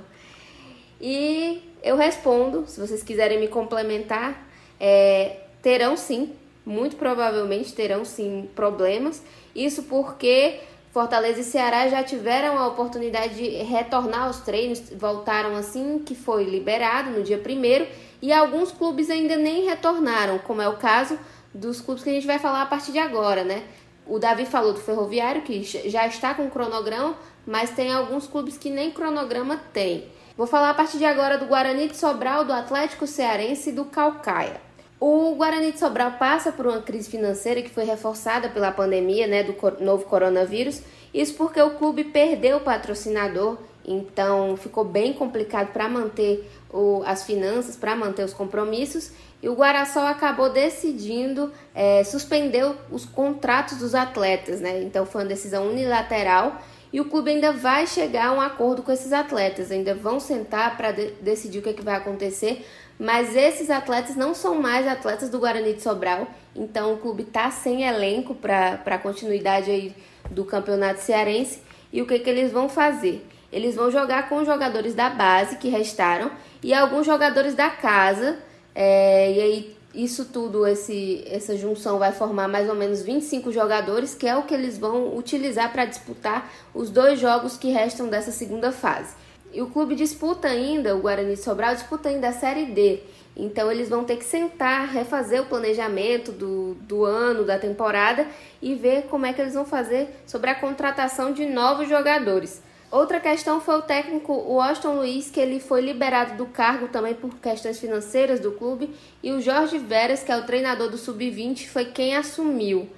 E eu respondo, se vocês quiserem me complementar, é, terão sim, muito provavelmente terão sim problemas. Isso porque Fortaleza e Ceará já tiveram a oportunidade de retornar aos treinos, voltaram assim que foi liberado no dia primeiro, e alguns clubes ainda nem retornaram, como é o caso dos clubes que a gente vai falar a partir de agora, né? O Davi falou do Ferroviário, que já está com cronograma, mas tem alguns clubes que nem cronograma tem. Vou falar a partir de agora do Guarani de Sobral, do Atlético Cearense e do Calcaia. O Guarani de Sobral passa por uma crise financeira que foi reforçada pela pandemia né, do novo coronavírus. Isso porque o clube perdeu o patrocinador, então ficou bem complicado para manter o, as finanças, para manter os compromissos. E o Guaraçol acabou decidindo é, suspender os contratos dos atletas, né? Então foi uma decisão unilateral e o clube ainda vai chegar a um acordo com esses atletas, ainda vão sentar para de decidir o que, é que vai acontecer mas esses atletas não são mais atletas do Guarani de Sobral, então o clube está sem elenco para a continuidade aí do campeonato cearense. E o que, que eles vão fazer? Eles vão jogar com os jogadores da base que restaram e alguns jogadores da casa. É, e aí, isso tudo, esse, essa junção vai formar mais ou menos 25 jogadores, que é o que eles vão utilizar para disputar os dois jogos que restam dessa segunda fase. E o clube disputa ainda, o Guarani Sobral disputa ainda a Série D. Então eles vão ter que sentar, refazer o planejamento do, do ano, da temporada e ver como é que eles vão fazer sobre a contratação de novos jogadores. Outra questão foi o técnico Washington Luiz, que ele foi liberado do cargo também por questões financeiras do clube, e o Jorge Veras, que é o treinador do Sub-20, foi quem assumiu.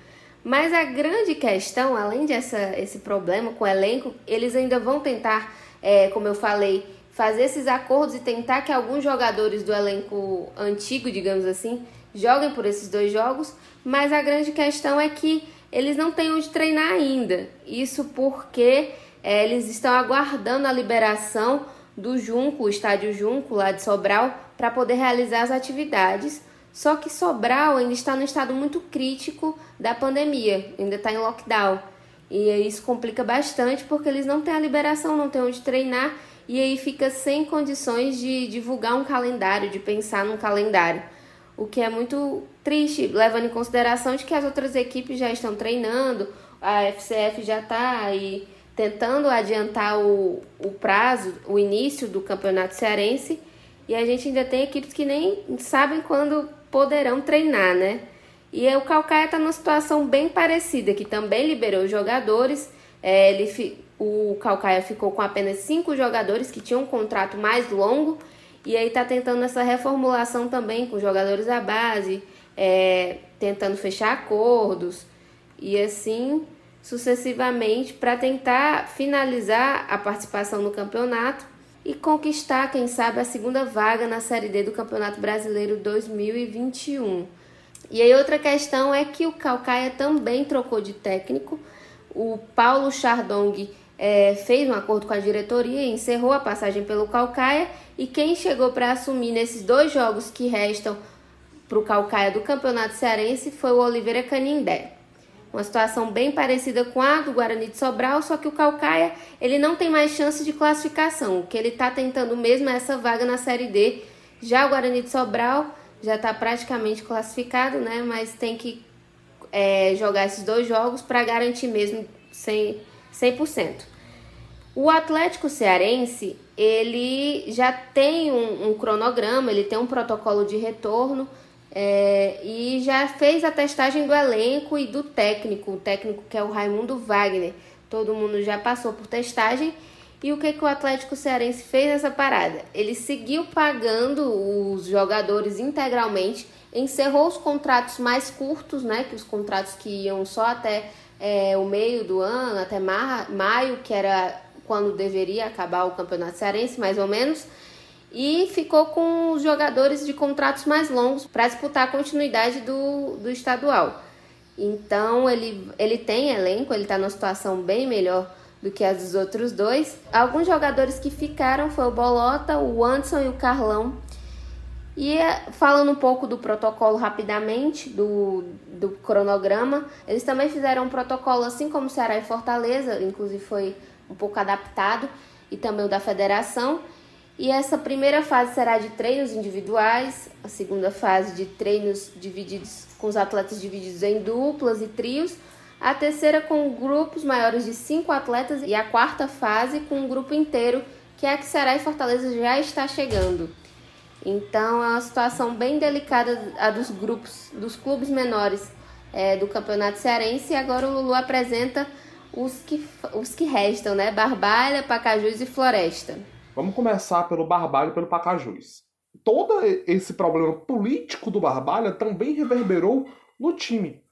Mas a grande questão, além desse esse problema com o elenco, eles ainda vão tentar é, como eu falei, fazer esses acordos e tentar que alguns jogadores do elenco antigo, digamos assim, joguem por esses dois jogos, mas a grande questão é que eles não têm onde treinar ainda. Isso porque é, eles estão aguardando a liberação do Junco, o estádio Junco lá de Sobral, para poder realizar as atividades. Só que Sobral ainda está no estado muito crítico da pandemia, ainda está em lockdown. E isso complica bastante porque eles não têm a liberação, não têm onde treinar e aí fica sem condições de divulgar um calendário, de pensar num calendário. O que é muito triste, levando em consideração de que as outras equipes já estão treinando, a FCF já está aí tentando adiantar o, o prazo, o início do campeonato cearense, e a gente ainda tem equipes que nem sabem quando poderão treinar, né? E o Calcaia está numa situação bem parecida, que também liberou os jogadores. É, ele, o Calcaia ficou com apenas cinco jogadores que tinham um contrato mais longo. E aí está tentando essa reformulação também com jogadores da base, é, tentando fechar acordos e assim sucessivamente para tentar finalizar a participação no campeonato e conquistar, quem sabe, a segunda vaga na Série D do Campeonato Brasileiro 2021. E aí outra questão é que o Calcaia também trocou de técnico. O Paulo Chardong é, fez um acordo com a diretoria, encerrou a passagem pelo Calcaia e quem chegou para assumir nesses dois jogos que restam para o Calcaia do Campeonato Cearense foi o Oliveira Canindé. Uma situação bem parecida com a do Guarani de Sobral, só que o Calcaia ele não tem mais chance de classificação. O que ele está tentando mesmo é essa vaga na Série D. Já o Guarani de Sobral já está praticamente classificado, né? Mas tem que é, jogar esses dois jogos para garantir mesmo 100%, 100%. O Atlético Cearense, ele já tem um, um cronograma, ele tem um protocolo de retorno é, e já fez a testagem do elenco e do técnico, o técnico que é o Raimundo Wagner. Todo mundo já passou por testagem e o que, que o Atlético Cearense fez nessa parada? Ele seguiu pagando os jogadores integralmente, encerrou os contratos mais curtos, né? Que os contratos que iam só até é, o meio do ano, até maio, que era quando deveria acabar o Campeonato Cearense, mais ou menos. E ficou com os jogadores de contratos mais longos para disputar a continuidade do, do estadual. Então ele, ele tem elenco, ele está numa situação bem melhor do que as dos outros dois. Alguns jogadores que ficaram foi o Bolota, o Anderson e o Carlão. E eh, falando um pouco do protocolo rapidamente, do, do cronograma, eles também fizeram um protocolo assim como Ceará e Fortaleza, inclusive foi um pouco adaptado, e também o da federação. E essa primeira fase será de treinos individuais, a segunda fase de treinos divididos com os atletas divididos em duplas e trios, a terceira com grupos maiores de cinco atletas e a quarta fase com um grupo inteiro, que é a que Ceará e Fortaleza já está chegando. Então é uma situação bem delicada a dos grupos, dos clubes menores é, do Campeonato Cearense. E agora o Lulu apresenta os que, os que restam, né? Barbalha, Pacajus e Floresta. Vamos começar pelo Barbalha e pelo Pacajus. Todo esse problema político do Barbalha também reverberou no time.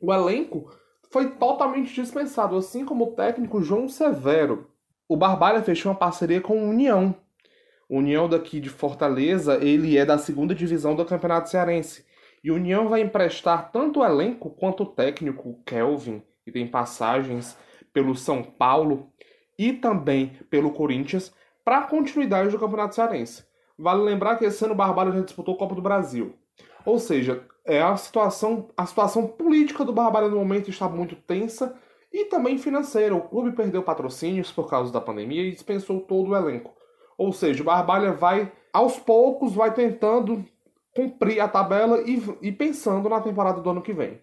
O elenco foi totalmente dispensado, assim como o técnico João Severo. O Barbalha fechou uma parceria com o União. O União daqui de Fortaleza, ele é da segunda divisão do Campeonato Cearense. E o União vai emprestar tanto o elenco quanto o técnico Kelvin, que tem passagens pelo São Paulo e também pelo Corinthians, para a continuidade do Campeonato Cearense. Vale lembrar que esse ano o Barbalha já disputou a Copa do Brasil. Ou seja, é a situação, a situação política do Barbalha no momento está muito tensa e também financeira. O clube perdeu patrocínios por causa da pandemia e dispensou todo o elenco. Ou seja, o Barbalha vai, aos poucos, vai tentando cumprir a tabela e, e pensando na temporada do ano que vem.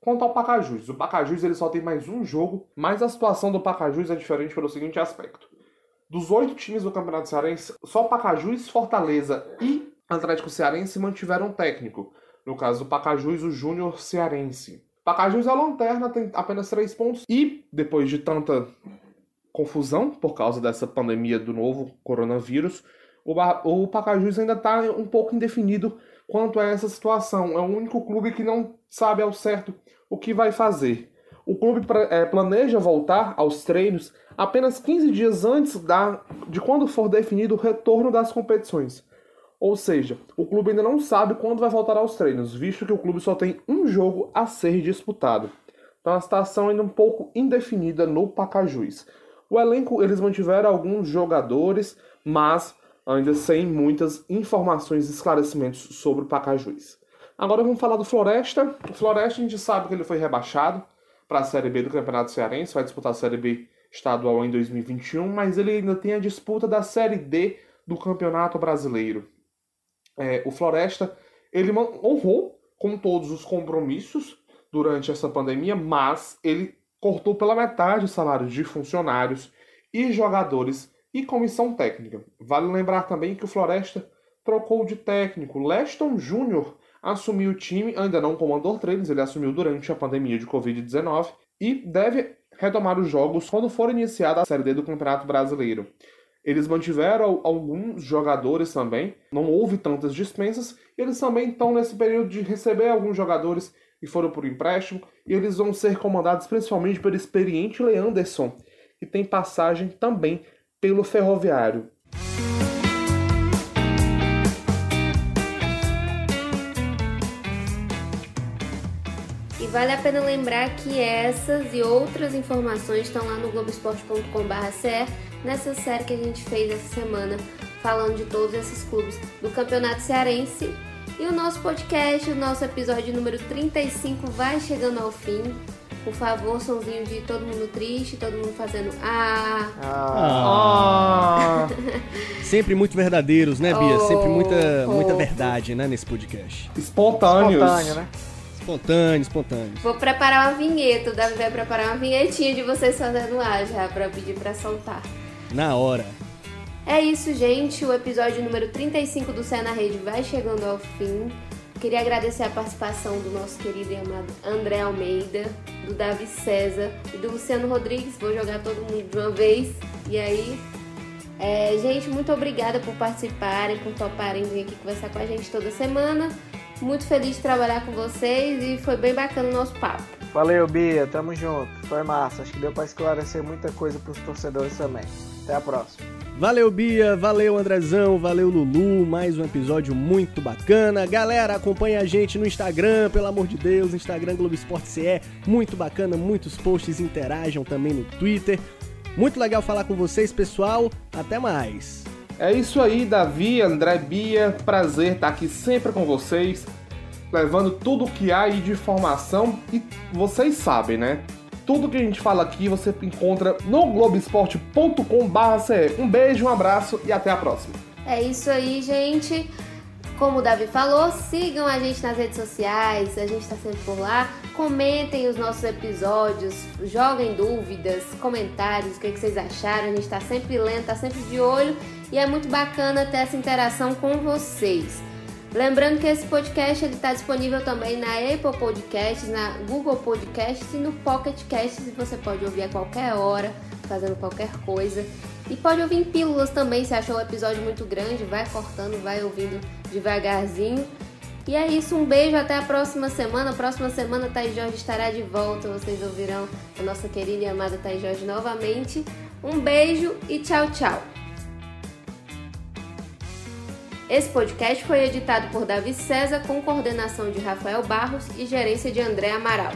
Quanto ao Pacajus, o Pacajus ele só tem mais um jogo, mas a situação do Pacajus é diferente pelo seguinte aspecto. Dos oito times do Campeonato Cearense, só Pacajus, Fortaleza e Atlético Cearense mantiveram técnico. No caso do Pacajus, o Júnior Cearense. Pacajus é a lanterna, tem apenas três pontos. E, depois de tanta confusão por causa dessa pandemia do novo coronavírus, o, o Pacajus ainda está um pouco indefinido quanto a essa situação. É o único clube que não sabe ao certo o que vai fazer. O clube é, planeja voltar aos treinos apenas 15 dias antes da, de quando for definido o retorno das competições. Ou seja, o clube ainda não sabe quando vai voltar aos treinos, visto que o clube só tem um jogo a ser disputado. Então a situação ainda um pouco indefinida no Pacajus. O elenco eles mantiveram alguns jogadores, mas ainda sem muitas informações e esclarecimentos sobre o Pacajus. Agora vamos falar do Floresta. O Floresta a gente sabe que ele foi rebaixado para a Série B do Campeonato Cearense, vai disputar a Série B estadual em 2021, mas ele ainda tem a disputa da Série D do Campeonato Brasileiro. É, o Floresta ele honrou com todos os compromissos durante essa pandemia, mas ele cortou pela metade os salários de funcionários e jogadores e comissão técnica. Vale lembrar também que o Floresta trocou de técnico. Leston Júnior assumiu o time, ainda não comandou treinos, ele assumiu durante a pandemia de Covid-19 e deve retomar os jogos quando for iniciada a Série D do Campeonato Brasileiro. Eles mantiveram alguns jogadores também, não houve tantas dispensas, eles também estão nesse período de receber alguns jogadores que foram por empréstimo, e eles vão ser comandados principalmente pelo experiente Leanderson, que tem passagem também pelo ferroviário. Vale a pena lembrar que essas e outras informações estão lá no globesport.com.br nessa série que a gente fez essa semana, falando de todos esses clubes do Campeonato Cearense. E o nosso podcast, o nosso episódio número 35 vai chegando ao fim. Por favor, somzinho de todo mundo triste, todo mundo fazendo ah. ah. ah. (laughs) Sempre muito verdadeiros, né, Bia? Oh, Sempre muita, oh. muita verdade, né, nesse podcast. Espontâneos. Espontâneo, né? Espontâneo, espontâneo. Vou preparar uma vinheta, o Davi vai preparar uma vinhetinha de vocês fazendo ah já, pra pedir pra soltar. Na hora. É isso, gente. O episódio número 35 do Cé na Rede vai chegando ao fim. Queria agradecer a participação do nosso querido e amado André Almeida, do Davi César e do Luciano Rodrigues. Vou jogar todo mundo de uma vez. E aí, é, gente, muito obrigada por participarem, por toparem vir aqui conversar com a gente toda semana. Muito feliz de trabalhar com vocês e foi bem bacana o nosso papo. Valeu, Bia. Tamo junto. Foi massa. Acho que deu para esclarecer muita coisa para os torcedores também. Até a próxima. Valeu, Bia, valeu, Andrezão, valeu, Lulu, mais um episódio muito bacana. Galera, acompanha a gente no Instagram, pelo amor de Deus, Instagram Globo Esporte CE, muito bacana, muitos posts, interajam também no Twitter. Muito legal falar com vocês, pessoal. Até mais. É isso aí, Davi, André, Bia, prazer estar aqui sempre com vocês, levando tudo o que há aí de informação e vocês sabem, né? Tudo que a gente fala aqui você encontra no globesport.com.br. Um beijo, um abraço e até a próxima. É isso aí, gente. Como o Davi falou, sigam a gente nas redes sociais, a gente está sempre por lá. Comentem os nossos episódios, joguem dúvidas, comentários, o que, que vocês acharam. A gente está sempre lendo, está sempre de olho e é muito bacana ter essa interação com vocês. Lembrando que esse podcast está disponível também na Apple Podcasts, na Google Podcasts e no Pocket Casts. Você pode ouvir a qualquer hora, fazendo qualquer coisa. E pode ouvir em pílulas também, se achou o episódio muito grande, vai cortando, vai ouvindo devagarzinho. E é isso, um beijo, até a próxima semana. Próxima semana Thaís Jorge estará de volta, vocês ouvirão a nossa querida e amada Thaís Jorge novamente. Um beijo e tchau, tchau. Esse podcast foi editado por Davi César com coordenação de Rafael Barros e gerência de André Amaral.